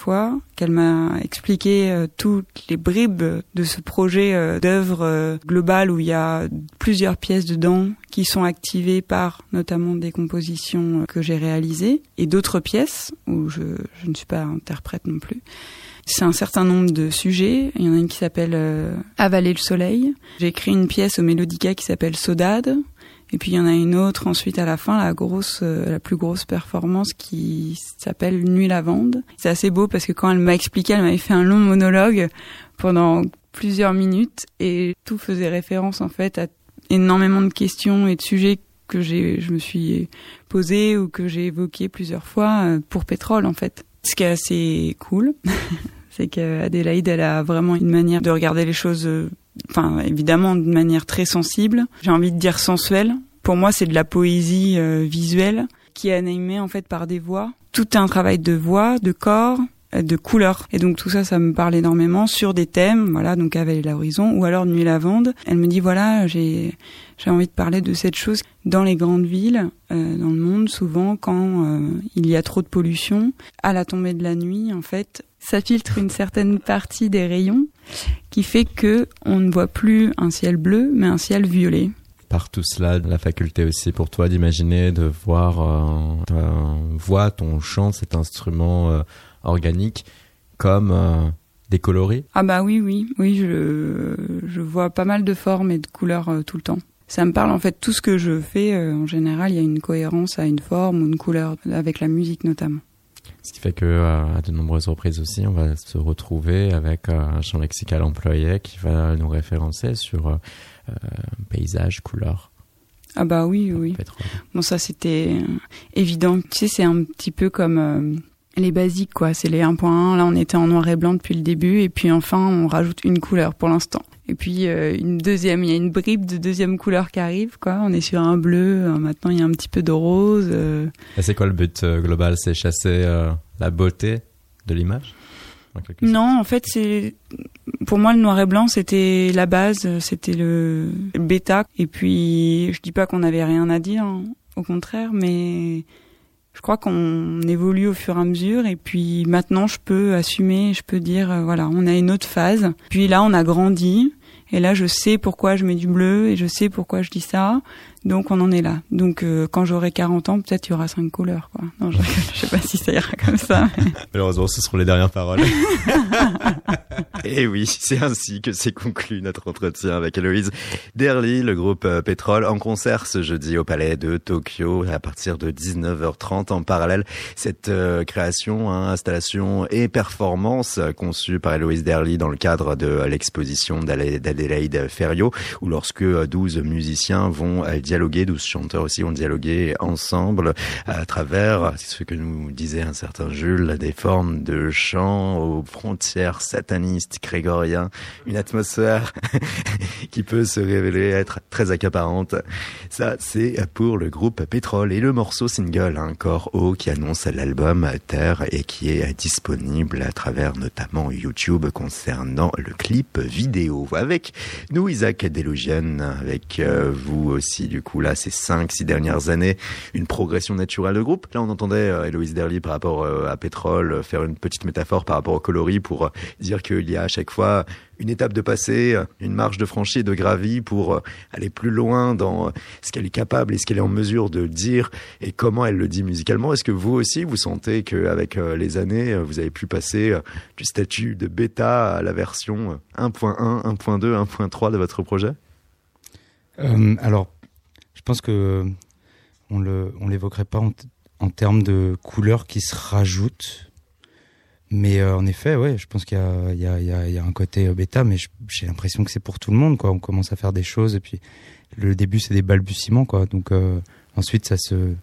qu'elle m'a expliqué euh, toutes les bribes de ce projet euh, d'œuvre euh, globale où il y a plusieurs pièces dedans qui sont activées par notamment des compositions que j'ai réalisées et d'autres pièces où je, ne suis pas interprète non plus. C'est un certain nombre de sujets. Il y en a une qui s'appelle Avaler le soleil. J'ai écrit une pièce au Mélodica qui s'appelle Sodade. Et puis il y en a une autre ensuite à la fin, la grosse, euh, la plus grosse performance qui s'appelle Nuit lavande. C'est assez beau parce que quand elle m'a expliqué, elle m'avait fait un long monologue pendant plusieurs minutes et tout faisait référence en fait à énormément de questions et de sujets que j'ai, je me suis posé ou que j'ai évoqué plusieurs fois euh, pour pétrole en fait. Ce qui est assez cool, (laughs) c'est qu'Adélaïde, elle a vraiment une manière de regarder les choses euh, enfin évidemment d'une manière très sensible. J'ai envie de dire sensuelle. Pour moi, c'est de la poésie euh, visuelle qui est animée en fait par des voix. Tout est un travail de voix, de corps, euh, de couleurs. Et donc tout ça, ça me parle énormément sur des thèmes, voilà, donc avec l'horizon ou alors Nuit lavande. Elle me dit voilà, j'ai j'ai envie de parler de cette chose dans les grandes villes, euh, dans le monde, souvent quand euh, il y a trop de pollution, à la tombée de la nuit, en fait, ça filtre une certaine partie des rayons qui fait que on ne voit plus un ciel bleu, mais un ciel violet. Par tout cela, la faculté aussi pour toi d'imaginer, de voir euh, ta voix, ton chant, cet instrument euh, organique comme euh, décoloré. Ah bah oui, oui, oui, je, je vois pas mal de formes et de couleurs euh, tout le temps. Ça me parle en fait tout ce que je fais. euh, en général, il y a une cohérence à une forme ou une couleur avec la musique notamment. Ce qui fait que euh, à de nombreuses reprises aussi, on va se retrouver avec euh, un champ lexical employé qui va nous référencer sur euh, paysage, couleur, Ah bah oui, oui. pétrole. Bon, ça c'était évident. Tu sais, c'est un petit peu comme les basiques quoi, c'est les 1.1. Là, on était en noir et blanc depuis le début, et puis enfin, on rajoute une couleur pour l'instant. Et puis euh, une deuxième, il y a une bribe de deuxième couleur qui arrive quoi. On est sur un bleu, euh, maintenant il y a un petit peu de rose. euh, Et c'est quoi le but euh, global? C'est chasser la beauté de l'image? Non, en fait, c'est pour moi le noir et blanc, c'était la base, c'était le bêta. Et puis, je dis pas qu'on avait rien à dire, hein, au contraire, mais je crois qu'on évolue au fur et à mesure. Et puis maintenant, je peux assumer, je peux dire, euh, voilà, on a une autre phase. Puis là, on a grandi. Et là, je sais pourquoi je mets du bleu et je sais pourquoi je dis ça. Donc, on en est là. Donc, euh, quand j'aurai 40 ans, peut-être il y aura cinq couleurs, quoi. Non, je, je sais pas si ça ira comme ça. mais- (laughs) Malheureusement, ce seront les dernières paroles. (laughs) Et oui, c'est ainsi que s'est conclu notre entretien avec Héloïse Derly, le groupe euh, Pétrole, en concert ce jeudi au Palais de Tokyo à partir de 19h30. En parallèle, cette euh, création, hein, installation et performance conçue par Héloïse Derly dans le cadre de l'exposition d'Adélaïde Ferriot, où lorsque euh, 12 musiciens vont dialoguer, 12 chanteurs aussi vont dialoguer ensemble à travers ce que nous disait un certain Jules, des formes de chant aux frontières satanistes, grégoriens, une atmosphère (laughs) qui peut se révéler être très accaparante. Ça, c'est pour le groupe Pétrole et le morceau single, un corps haut qui annonce l'album Terre et qui est disponible à travers notamment YouTube concernant le clip vidéo. Avec nous, Isaac Delugienne, avec euh, vous aussi, du coup, là, ces cinq, six dernières années, une progression naturelle de groupe. Là, on entendait euh, Héloïse Derly par rapport euh, à Pétrole euh, faire une petite métaphore par rapport au coloris pour dire qu'il y a à chaque fois une étape de passé, une marche de franchie de gravi pour aller plus loin dans ce qu'elle est capable et ce qu'elle est en mesure de dire et comment elle le dit musicalement. Est-ce que vous aussi, vous sentez qu'avec les années, vous avez pu passer du statut de bêta à la version euh, 1.1, 1.2, 1.3 de votre projet? Alors, pense que on le, on l'évoquerait pas en, en termes de couleurs qui se rajoutent, mais euh, en effet, ouais, je pense qu'il y y y a, il y a un côté euh, bêta, mais je- j'ai l'impression que c'est pour tout le monde, quoi. On commence à faire des choses et puis le début c'est des balbutiements, quoi. Donc euh, ensuite ça se,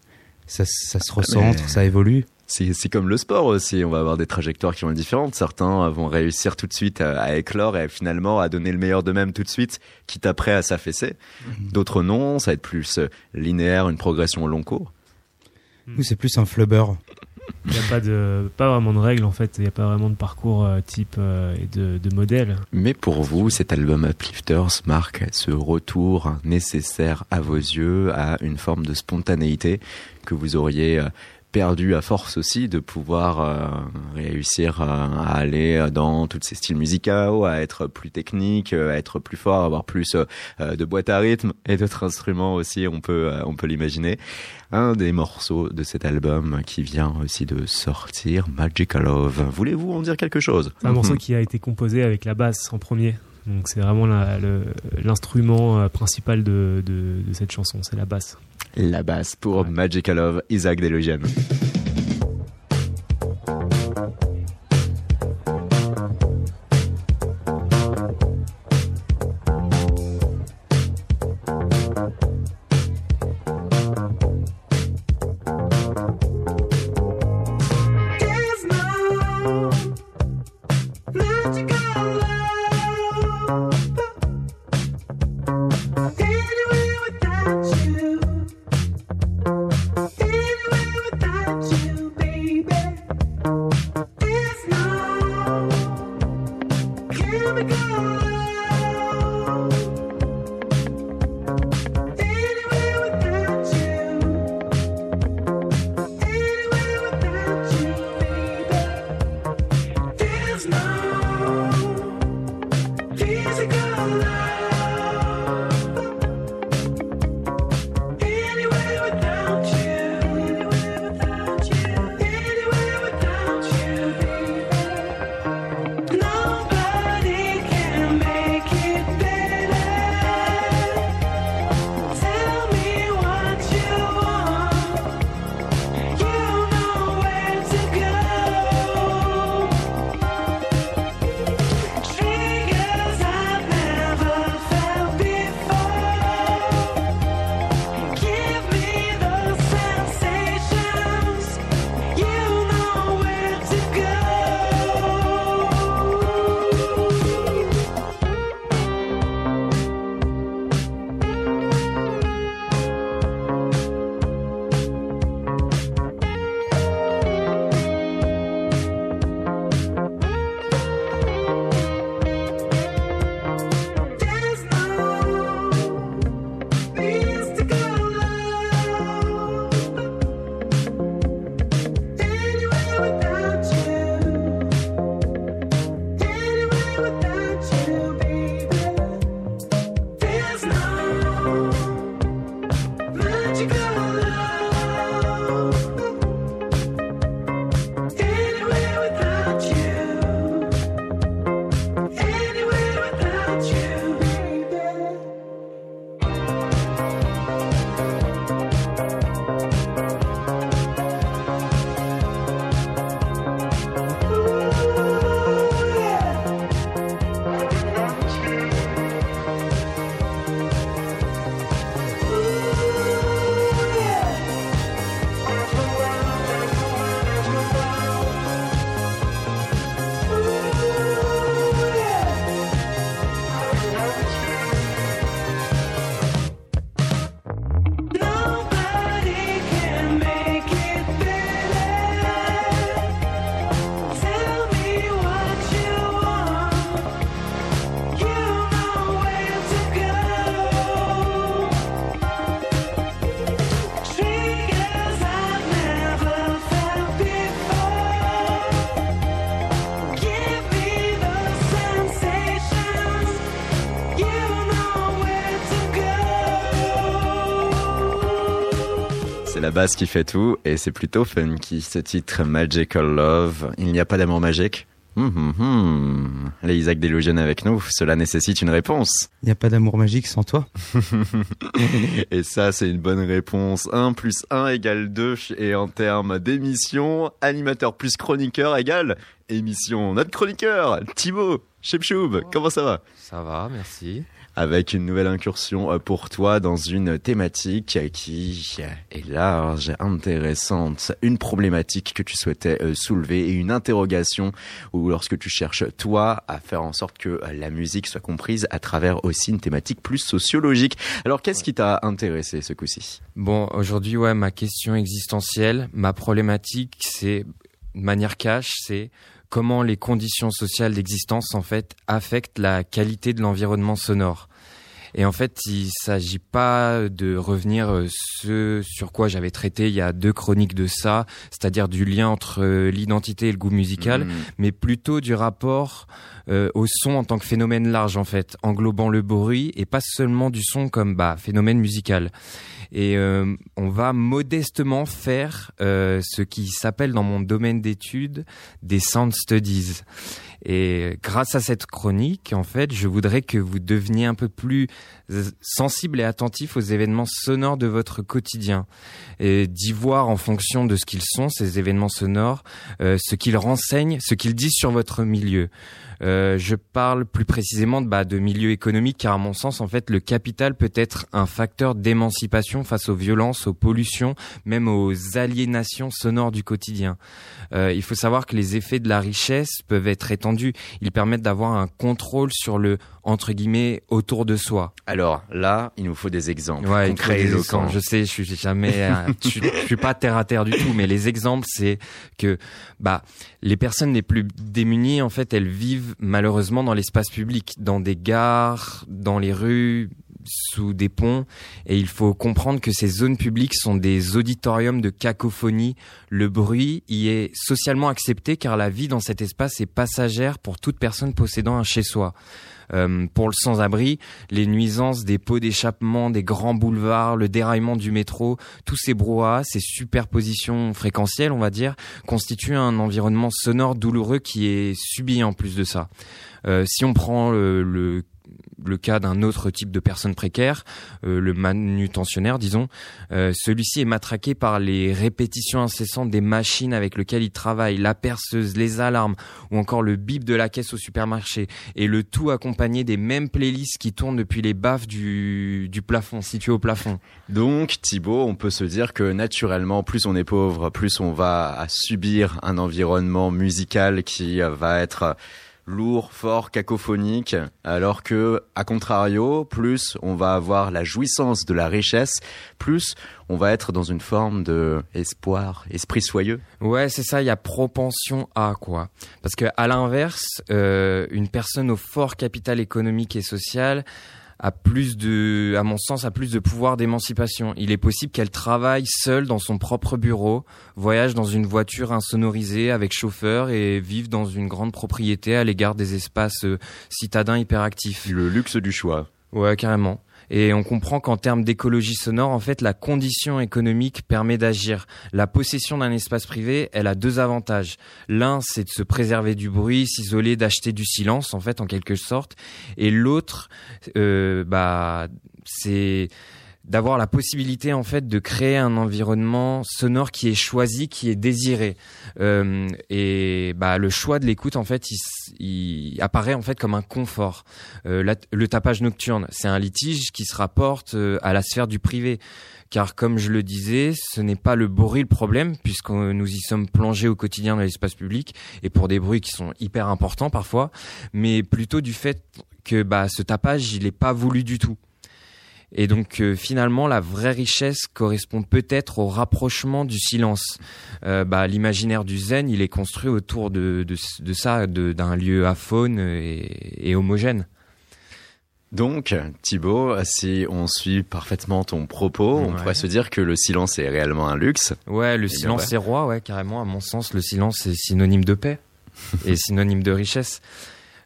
ça, ça se recentre, mais- ça évolue. C'est comme le sport aussi, on va avoir des trajectoires qui vont être différentes. Certains vont réussir tout de suite à, à éclore et finalement à donner le meilleur d'eux-mêmes tout de suite, quitte après à s'affaisser. D'autres non, ça va être plus euh, linéaire, une progression au long cours. Nous c'est plus un flubber. Il n'y a pas, de, pas vraiment de règles en fait, il n'y a pas vraiment de parcours euh, type euh, et de, de modèle. Mais pour vous, cet album Uplifters marque ce retour nécessaire à vos yeux à une forme de spontanéité que vous auriez euh, perdu à force aussi de pouvoir euh, réussir euh, à aller dans tous ces styles musicaux, à être plus technique, euh, à être plus fort, à avoir plus euh, de boîtes à rythme (laughs) et d'autres instruments aussi, on peut, euh, on peut l'imaginer. Un des morceaux de cet album qui vient aussi de sortir, Magical Love. Voulez-vous en dire quelque chose? C'est un morceau (laughs) qui a été composé avec la basse en premier. Donc c'est vraiment l'instrument principal de, de, de cette chanson, c'est la basse. La basse pour Ouais. Magical Love, Isaac Delugienne. Basse qui fait tout et c'est plutôt funky. Ce titre Magical Love. Il n'y a pas d'amour magique Hum, hum, hum. Les Isaac Delusion avec nous, cela nécessite une réponse. Il n'y a pas d'amour magique sans toi. (laughs) Et ça, c'est une bonne réponse. 1 plus 1 égale 2. Et en termes d'émission, animateur plus chroniqueur égale émission. Notre chroniqueur, Thibaut Chepchoub, comment ça va? Ça va, merci. Avec une nouvelle incursion euh, pour toi dans une thématique qui est large, intéressante, une problématique que tu souhaitais euh, soulever et une interrogation ou lorsque tu cherches toi à faire en sorte que euh, la musique soit comprise à travers aussi une thématique plus sociologique. Alors qu'est-ce qui t'a intéressé ce coup-ci? Bon, aujourd'hui, ouais, ma question existentielle, ma problématique, c'est de manière cash, c'est comment les conditions sociales d'existence en fait affectent la qualité de l'environnement sonore. Et en fait, il s'agit pas de revenir euh, ce sur quoi j'avais traité il y a deux chroniques de ça, c'est-à-dire du lien entre euh, l'identité et le goût musical, Mmh. mais plutôt du rapport euh, au son en tant que phénomène large en fait, englobant le bruit et pas seulement du son comme bah phénomène musical. Et euh, on va modestement faire euh, ce qui s'appelle dans mon domaine d'études des sound studies. Et grâce à cette chronique, en fait, je voudrais que vous deveniez un peu plus euh, sensible et attentif aux événements sonores de votre quotidien et d'y voir en fonction de ce qu'ils sont, ces événements sonores, ce qu'ils renseignent, ce qu'ils disent sur votre milieu. Euh, je parle plus précisément de, bah, de milieu économique, car à mon sens, en fait, le capital peut être un facteur d'émancipation face aux violences, aux pollutions, même aux aliénations sonores du quotidien. Euh, il faut savoir que les effets de la richesse peuvent être étendus. Ils permettent d'avoir un contrôle sur le entre guillemets autour de soi. Alors là, il nous faut des exemples Ouais, concrets éloquents. Je sais, je suis jamais, euh, je, je (laughs) suis pas terre à terre du tout, mais les exemples, c'est que bah les personnes les plus démunies, en fait, elles vivent malheureusement dans l'espace public, dans des gares, dans les rues, sous des ponts, et il faut comprendre que ces zones publiques sont des auditoriums de cacophonie. Le bruit y est socialement accepté car la vie dans cet espace est passagère pour toute personne possédant un chez-soi. Euh, pour le sans-abri, les nuisances des pots d'échappement, des grands boulevards, le déraillement du métro, tous ces brouhahas, ces superpositions fréquentielles, on va dire, constituent un environnement sonore douloureux qui est subi en plus de ça. Euh, si on prend le, le le cas d'un autre type de personne précaire, euh, le manutentionnaire, disons, euh, celui-ci est matraqué par les répétitions incessantes des machines avec lesquelles il travaille, la perceuse, les alarmes, ou encore le bip de la caisse au supermarché, et le tout accompagné des mêmes playlists qui tournent depuis les baffes du, du plafond, situé au plafond. Donc Thibaut, on peut se dire que naturellement, plus on est pauvre, plus on va subir un environnement musical qui va être lourd, fort, cacophonique, alors que, à contrario, plus on va avoir la jouissance de la richesse, plus on va être dans une forme de espoir, esprit soyeux. Ouais, c'est ça, il y a propension à quoi. Parce que à l'inverse, euh, une personne au fort capital économique et social a plus de, à mon sens, a plus de pouvoir d'émancipation. Il est possible qu'elle travaille seule dans son propre bureau, voyage dans une voiture insonorisée avec chauffeur et vive dans une grande propriété à l'égard des espaces euh, citadins hyperactifs. Le luxe du choix. Ouais, carrément. Et on comprend qu'en termes d'écologie sonore, en fait, la condition économique permet d'agir. La possession d'un espace privé, elle a deux avantages. L'un, c'est de se préserver du bruit, s'isoler, d'acheter du silence, en fait, en quelque sorte. Et l'autre, euh, bah, c'est d'avoir la possibilité en fait de créer un environnement sonore qui est choisi, qui est désiré. Euh, et bah le choix de l'écoute en fait, il, il apparaît en fait comme un confort. Euh, le tapage nocturne, c'est un litige qui se rapporte euh, à la sphère du privé. Car comme je le disais, ce n'est pas le bruit le problème, puisque nous y sommes plongés au quotidien dans l'espace public, et pour des bruits qui sont hyper importants parfois, mais plutôt du fait que bah, ce tapage, il n'est pas voulu du tout. Et donc euh, finalement, la vraie richesse correspond peut-être au rapprochement du silence. Euh, bah, L'imaginaire du zen, il est construit autour de, de, de ça, d'un lieu aphone et, et homogène. Donc, Thibaut, si on suit parfaitement ton propos, on pourrait se dire que le silence est réellement un luxe. Ouais, le bien, silence ouais. c'est roi, ouais, carrément. À mon sens, le silence est synonyme de paix et synonyme de richesse.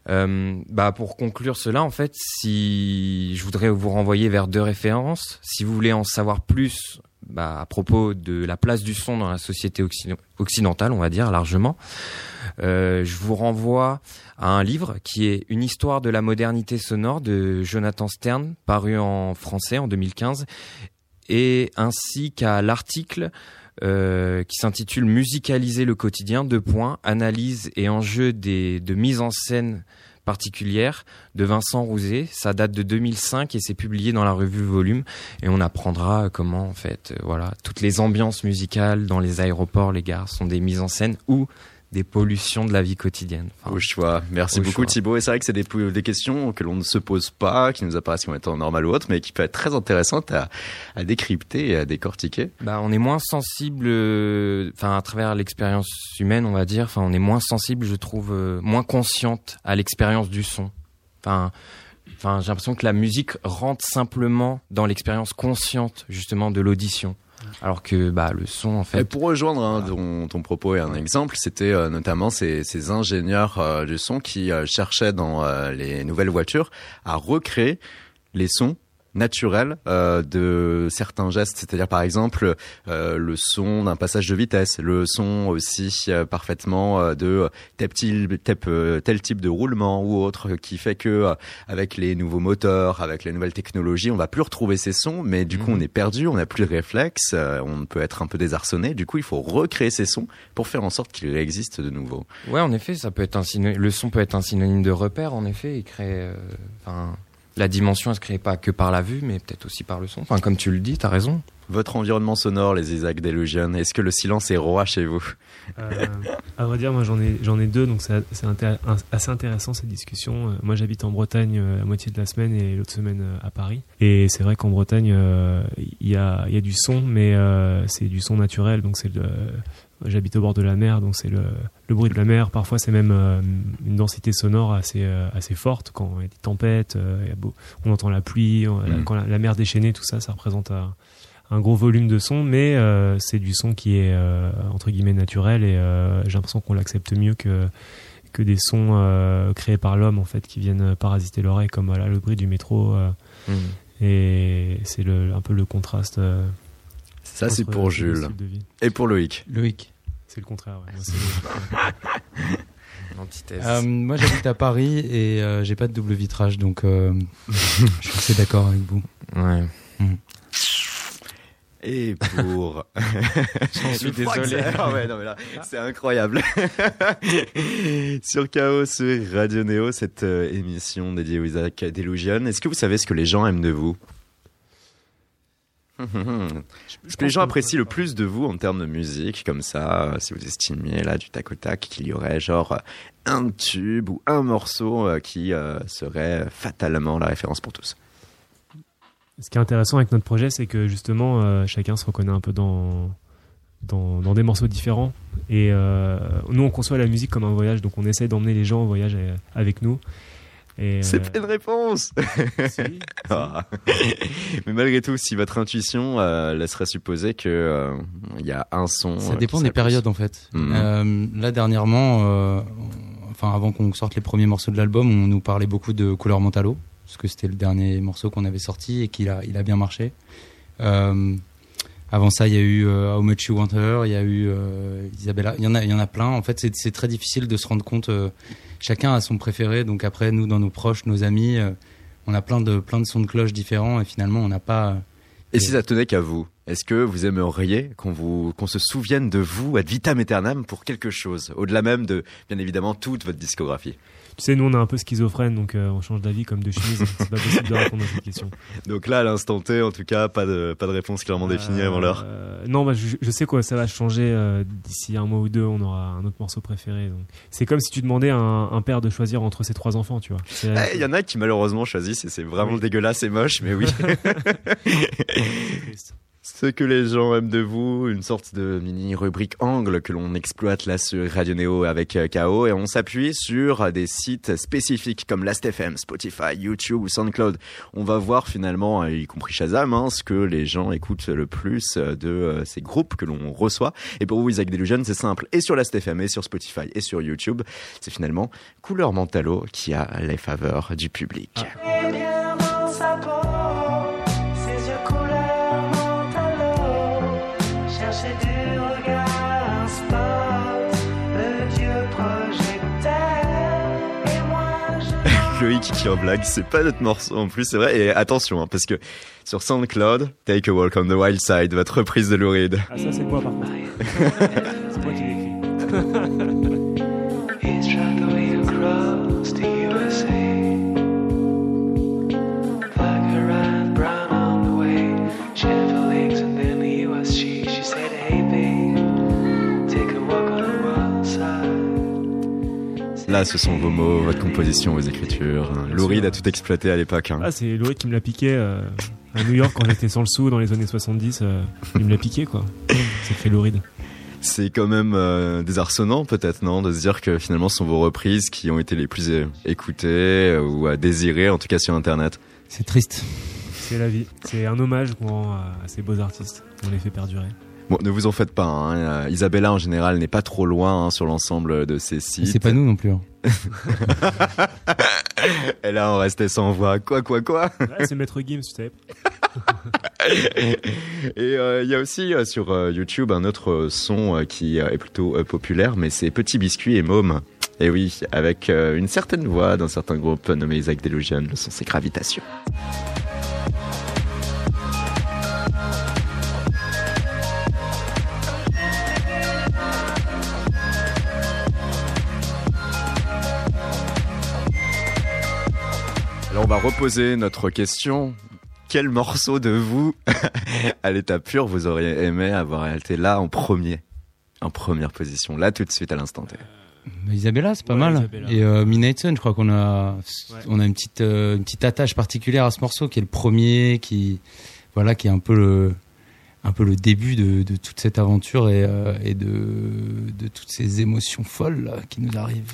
Euh, bah pour conclure cela, en fait, si je voudrais vous renvoyer vers deux références, si vous voulez en savoir plus bah, à propos de la place du son dans la société occiden- occidentale, on va dire largement. Euh, je vous renvoie à un livre qui est Une histoire de la modernité sonore de Jonathan Stern, paru en français en 2015, et ainsi qu'à l'article euh, qui s'intitule Musicaliser le quotidien, deux points, analyse et enjeux de mise en scène particulière de Vincent Rouzet. Ça date de 2005 et c'est publié dans la revue Volume. Et on apprendra comment, en fait, euh, voilà, toutes les ambiances musicales dans les aéroports, les gares sont des mises en scène ou des pollutions de la vie quotidienne. Enfin, Au choix. Merci Au beaucoup choix. Thibaut. Et c'est vrai que c'est des, des questions que l'on ne se pose pas, qui nous apparaissent comme étant normales ou autres, mais qui peuvent être très intéressantes à, à décrypter et à décortiquer. Bah, on est moins sensible, euh, enfin à travers l'expérience humaine, on va dire. Enfin, on est moins sensible, je trouve, euh, moins consciente à l'expérience du son. Enfin, enfin, j'ai l'impression que la musique rentre simplement dans l'expérience consciente justement de l'audition, alors que bah le son en Et fait. pour rejoindre hein, ton, ton propos et un exemple, c'était euh, notamment ces, ces ingénieurs euh, du son qui euh, cherchaient dans euh, les nouvelles voitures à recréer les sons naturels euh, de certains gestes, c'est-à-dire par exemple euh, le son d'un passage de vitesse, le son aussi euh, parfaitement euh, de tel, euh, tel type de roulement ou autre, qui fait que euh, avec les nouveaux moteurs, avec les nouvelles technologies, on va plus retrouver ces sons, mais du coup Mhm. on est perdu, on n'a plus de réflexe, euh, on peut être un peu désarçonné. Du coup, il faut recréer ces sons pour faire en sorte qu'ils réexistent de nouveau. Ouais, en effet, ça peut être un synonyme. Le son peut être un synonyme de repère, en effet. Il crée, euh, enfin, la dimension, elle se crée pas que par la vue, mais peut-être aussi par le son. Enfin, comme tu le dis, t'as raison. Votre environnement sonore, les Isaac Delusion, est-ce que le silence est roi chez vous? Euh, à vrai dire, moi j'en ai, j'en ai deux, donc c'est c'est intér- un- assez intéressant cette discussion. Euh, moi j'habite en Bretagne euh, la moitié de la semaine et l'autre semaine euh, à Paris. Et c'est vrai qu'en Bretagne, euh, il y, a, il y a du son, mais euh, c'est du son naturel, donc c'est le. J'habite au bord de la mer, donc c'est le, le bruit de la mer. Parfois, c'est même euh, une densité sonore assez, euh, assez forte. Quand il y a des tempêtes, euh, il y a beau- on entend la pluie, on- Mm. quand la, la mer déchaînée, tout ça, ça représente un, un gros volume de son, mais c'est du son qui est entre guillemets naturel et j'ai l'impression qu'on l'accepte mieux que que des sons créés par l'homme en fait qui viennent parasiter l'oreille comme voilà le bruit du métro euh, et c'est un peu le contraste. Ça, c'est pour Jules. Et pour Loïc Loïc. C'est le contraire. ouais. Euh, moi j'habite à Paris et euh, j'ai pas de double vitrage donc euh, je suis assez d'accord avec vous. Ouais. Et pour... (laughs) J'en suis désolé. Ah ouais, c'est incroyable. (laughs) sur Chaos, sur Radio Néo, cette euh, émission dédiée aux Isaac Delusion. Est-ce que vous savez ce que les gens aiment de vous? Ce que les gens apprécient le plus de vous en termes de musique, comme ça, euh, si vous estimiez là du tac au tac qu'il y aurait genre euh, un tube ou un morceau euh, qui euh, serait fatalement la référence pour tous. Ce qui est intéressant avec notre projet, c'est que justement, euh, chacun se reconnaît un peu dans, dans, dans des morceaux différents. Et euh, nous, on conçoit la musique comme un voyage, donc on essaie d'emmener les gens en voyage avec nous. Et, C'est euh, pas une réponse (laughs) si, Ah. (laughs) Mais malgré tout, si votre intuition euh, laisserait supposer que euh, il y a un son, Ça euh, dépend des périodes en fait. Mhm. Euh, là dernièrement, euh, enfin avant qu'on sorte les premiers morceaux de l'album, on nous parlait beaucoup de Couleur Mentalo parce que c'était le dernier morceau qu'on avait sorti et qu'il a, il a bien marché. Euh, avant ça, il y a eu euh, How Much You Want Her, il y a eu euh, Isabella, il y en a, il y en a plein. En fait, c'est très difficile de se rendre compte. Euh, chacun a son préféré, donc après nous, dans nos proches, nos amis, euh, on a plein de plein de sons de cloche différents et finalement, on n'a pas. Et si ça tenait qu'à vous, est-ce que vous aimeriez qu'on qu'on se souvienne de vous ad vitam aeternam pour quelque chose, au-delà même de bien évidemment toute votre discographie? Tu sais, nous, on est un peu schizophrène, donc euh, on change d'avis comme de chemise. (laughs) c'est pas possible de répondre à cette question. Donc là, à l'instant T, en tout cas, pas de pas de réponse clairement définie avant l'heure. Euh, non, bah, je, je sais quoi, ça va changer euh, d'ici un mois ou deux. On aura un autre morceau préféré. C'est comme si tu demandais à un, un père de choisir entre ses trois enfants, tu vois. Eh, Il y en a qui malheureusement choisissent et c'est vraiment Oui. dégueulasse et moche, mais oui. (laughs) (laughs) Ce que les gens aiment de vous, une sorte de mini rubrique angle que l'on exploite là sur Radio Neo avec euh, KO et on s'appuie sur des sites spécifiques comme Last.fm, Spotify, YouTube ou SoundCloud. On va voir finalement, euh, y compris Shazam, hein, ce que les gens écoutent le plus euh, de ces groupes que l'on reçoit. Et pour vous, Isaac Delusion, c'est simple. Et sur Last.fm, et sur Spotify, et sur YouTube, c'est finalement Couleur Mentalo qui a les faveurs du public. Et Loïc qui en blague, c'est pas notre morceau en plus, c'est vrai. Et attention, hein, parce que sur SoundCloud, Take a Walk on the Wild Side, votre reprise de Lou Reed. Ah, ça, c'est moi, par contre? (laughs) c'est moi qui l'ai (laughs) Là, ce sont vos mots, votre composition, vos écritures. Lou Reed a tout exploité à l'époque. hein. Ah, c'est Laurie qui me l'a piqué euh, à New York quand j'étais sans le sou dans les années 70. euh, il me l'a piqué, quoi. C'est fait Lauride. C'est quand même euh, désarçonnant peut-être, non De se dire que finalement ce sont vos reprises qui ont été les plus écoutées ou à désirer, en tout cas sur Internet. C'est triste. (laughs) C'est la vie. C'est un hommage qu'on rend à, à ces beaux artistes. On les fait perdurer. Bon, ne vous en faites pas. Hein. euh, Isabella en général n'est pas trop loin hein, sur l'ensemble de ses Et sites. C'est pas nous non plus. hein. (laughs) Et là, on restait sans voix. Quoi, quoi, quoi? Ouais, c'est Maître Gims, tu sais. (laughs) Et euh, il y a aussi euh, sur euh, YouTube un autre son euh, qui euh, est plutôt euh, populaire, mais c'est Petit Biscuit et Môme. Et oui, avec euh, une certaine voix d'un certain groupe nommé Isaac Delusion, le son c'est Gravitation. Va reposer notre question. Quel morceau de vous, (laughs) à l'état pur, vous auriez aimé avoir été là en premier En première position, là tout de suite à l'instant T. Bah, Isabella, c'est pas Ouais, mal. Isabella. Et euh, Midnight je crois qu'on a, Ouais. on a une petite, euh, une petite attache particulière à ce morceau, qui est le premier, qui, voilà, qui est un peu le, un peu le début de, de toute cette aventure et, euh, et de, de toutes ces émotions folles là, qui nous arrivent.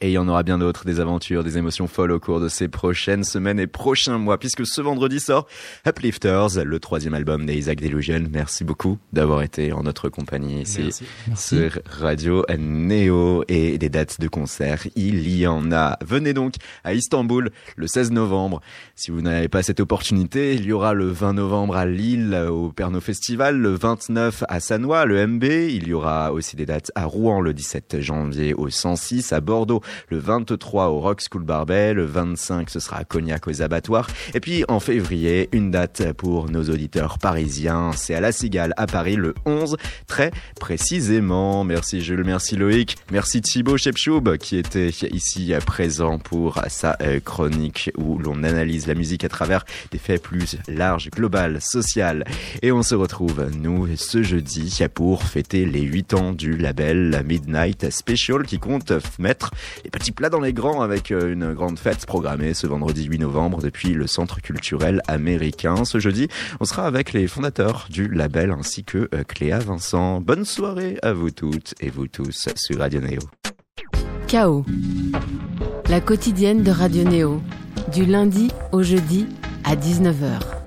Et il y en aura bien d'autres, des aventures, des émotions folles au cours de ces prochaines semaines et prochains mois, puisque ce vendredi sort Uplifters, le troisième album d'Isaac Delusion. Merci beaucoup d'avoir été en notre compagnie ici. Merci. Merci. sur Radio Néo et des dates de concert, il y en a. Venez donc à Istanbul le 16 novembre. Si vous n'avez pas cette opportunité, il y aura le 20 novembre à Lille au Pernod Festival, le 29 à Sanois, le MB. Il y aura aussi des dates à Rouen le 17 janvier au 106, à Bordeaux le 23 au Rock School Barbet, le 25 ce sera à Cognac aux abattoirs. Et puis en février, une date pour nos auditeurs parisiens, c'est à La Cigale à Paris le 11 très précisément. Merci Jules, merci Loïc, merci Thibaut Chepchoub qui était ici présent pour sa euh, chronique où l'on analyse la musique à travers des faits plus larges, global, social. Et on se retrouve, nous, ce jeudi pour fêter les 8 ans du label Midnight Special qui compte mettre les petits plats dans les grands avec euh, une grande fête programmée ce vendredi 8 novembre depuis le Centre culturel américain. Ce jeudi, on sera avec les fondateurs du label ainsi que euh, Cléa Vincent. Bonne soirée à vous toutes et vous tous sur Radio Néo. Chaos. La quotidienne de Radio Néo. Du lundi au jeudi à 19h.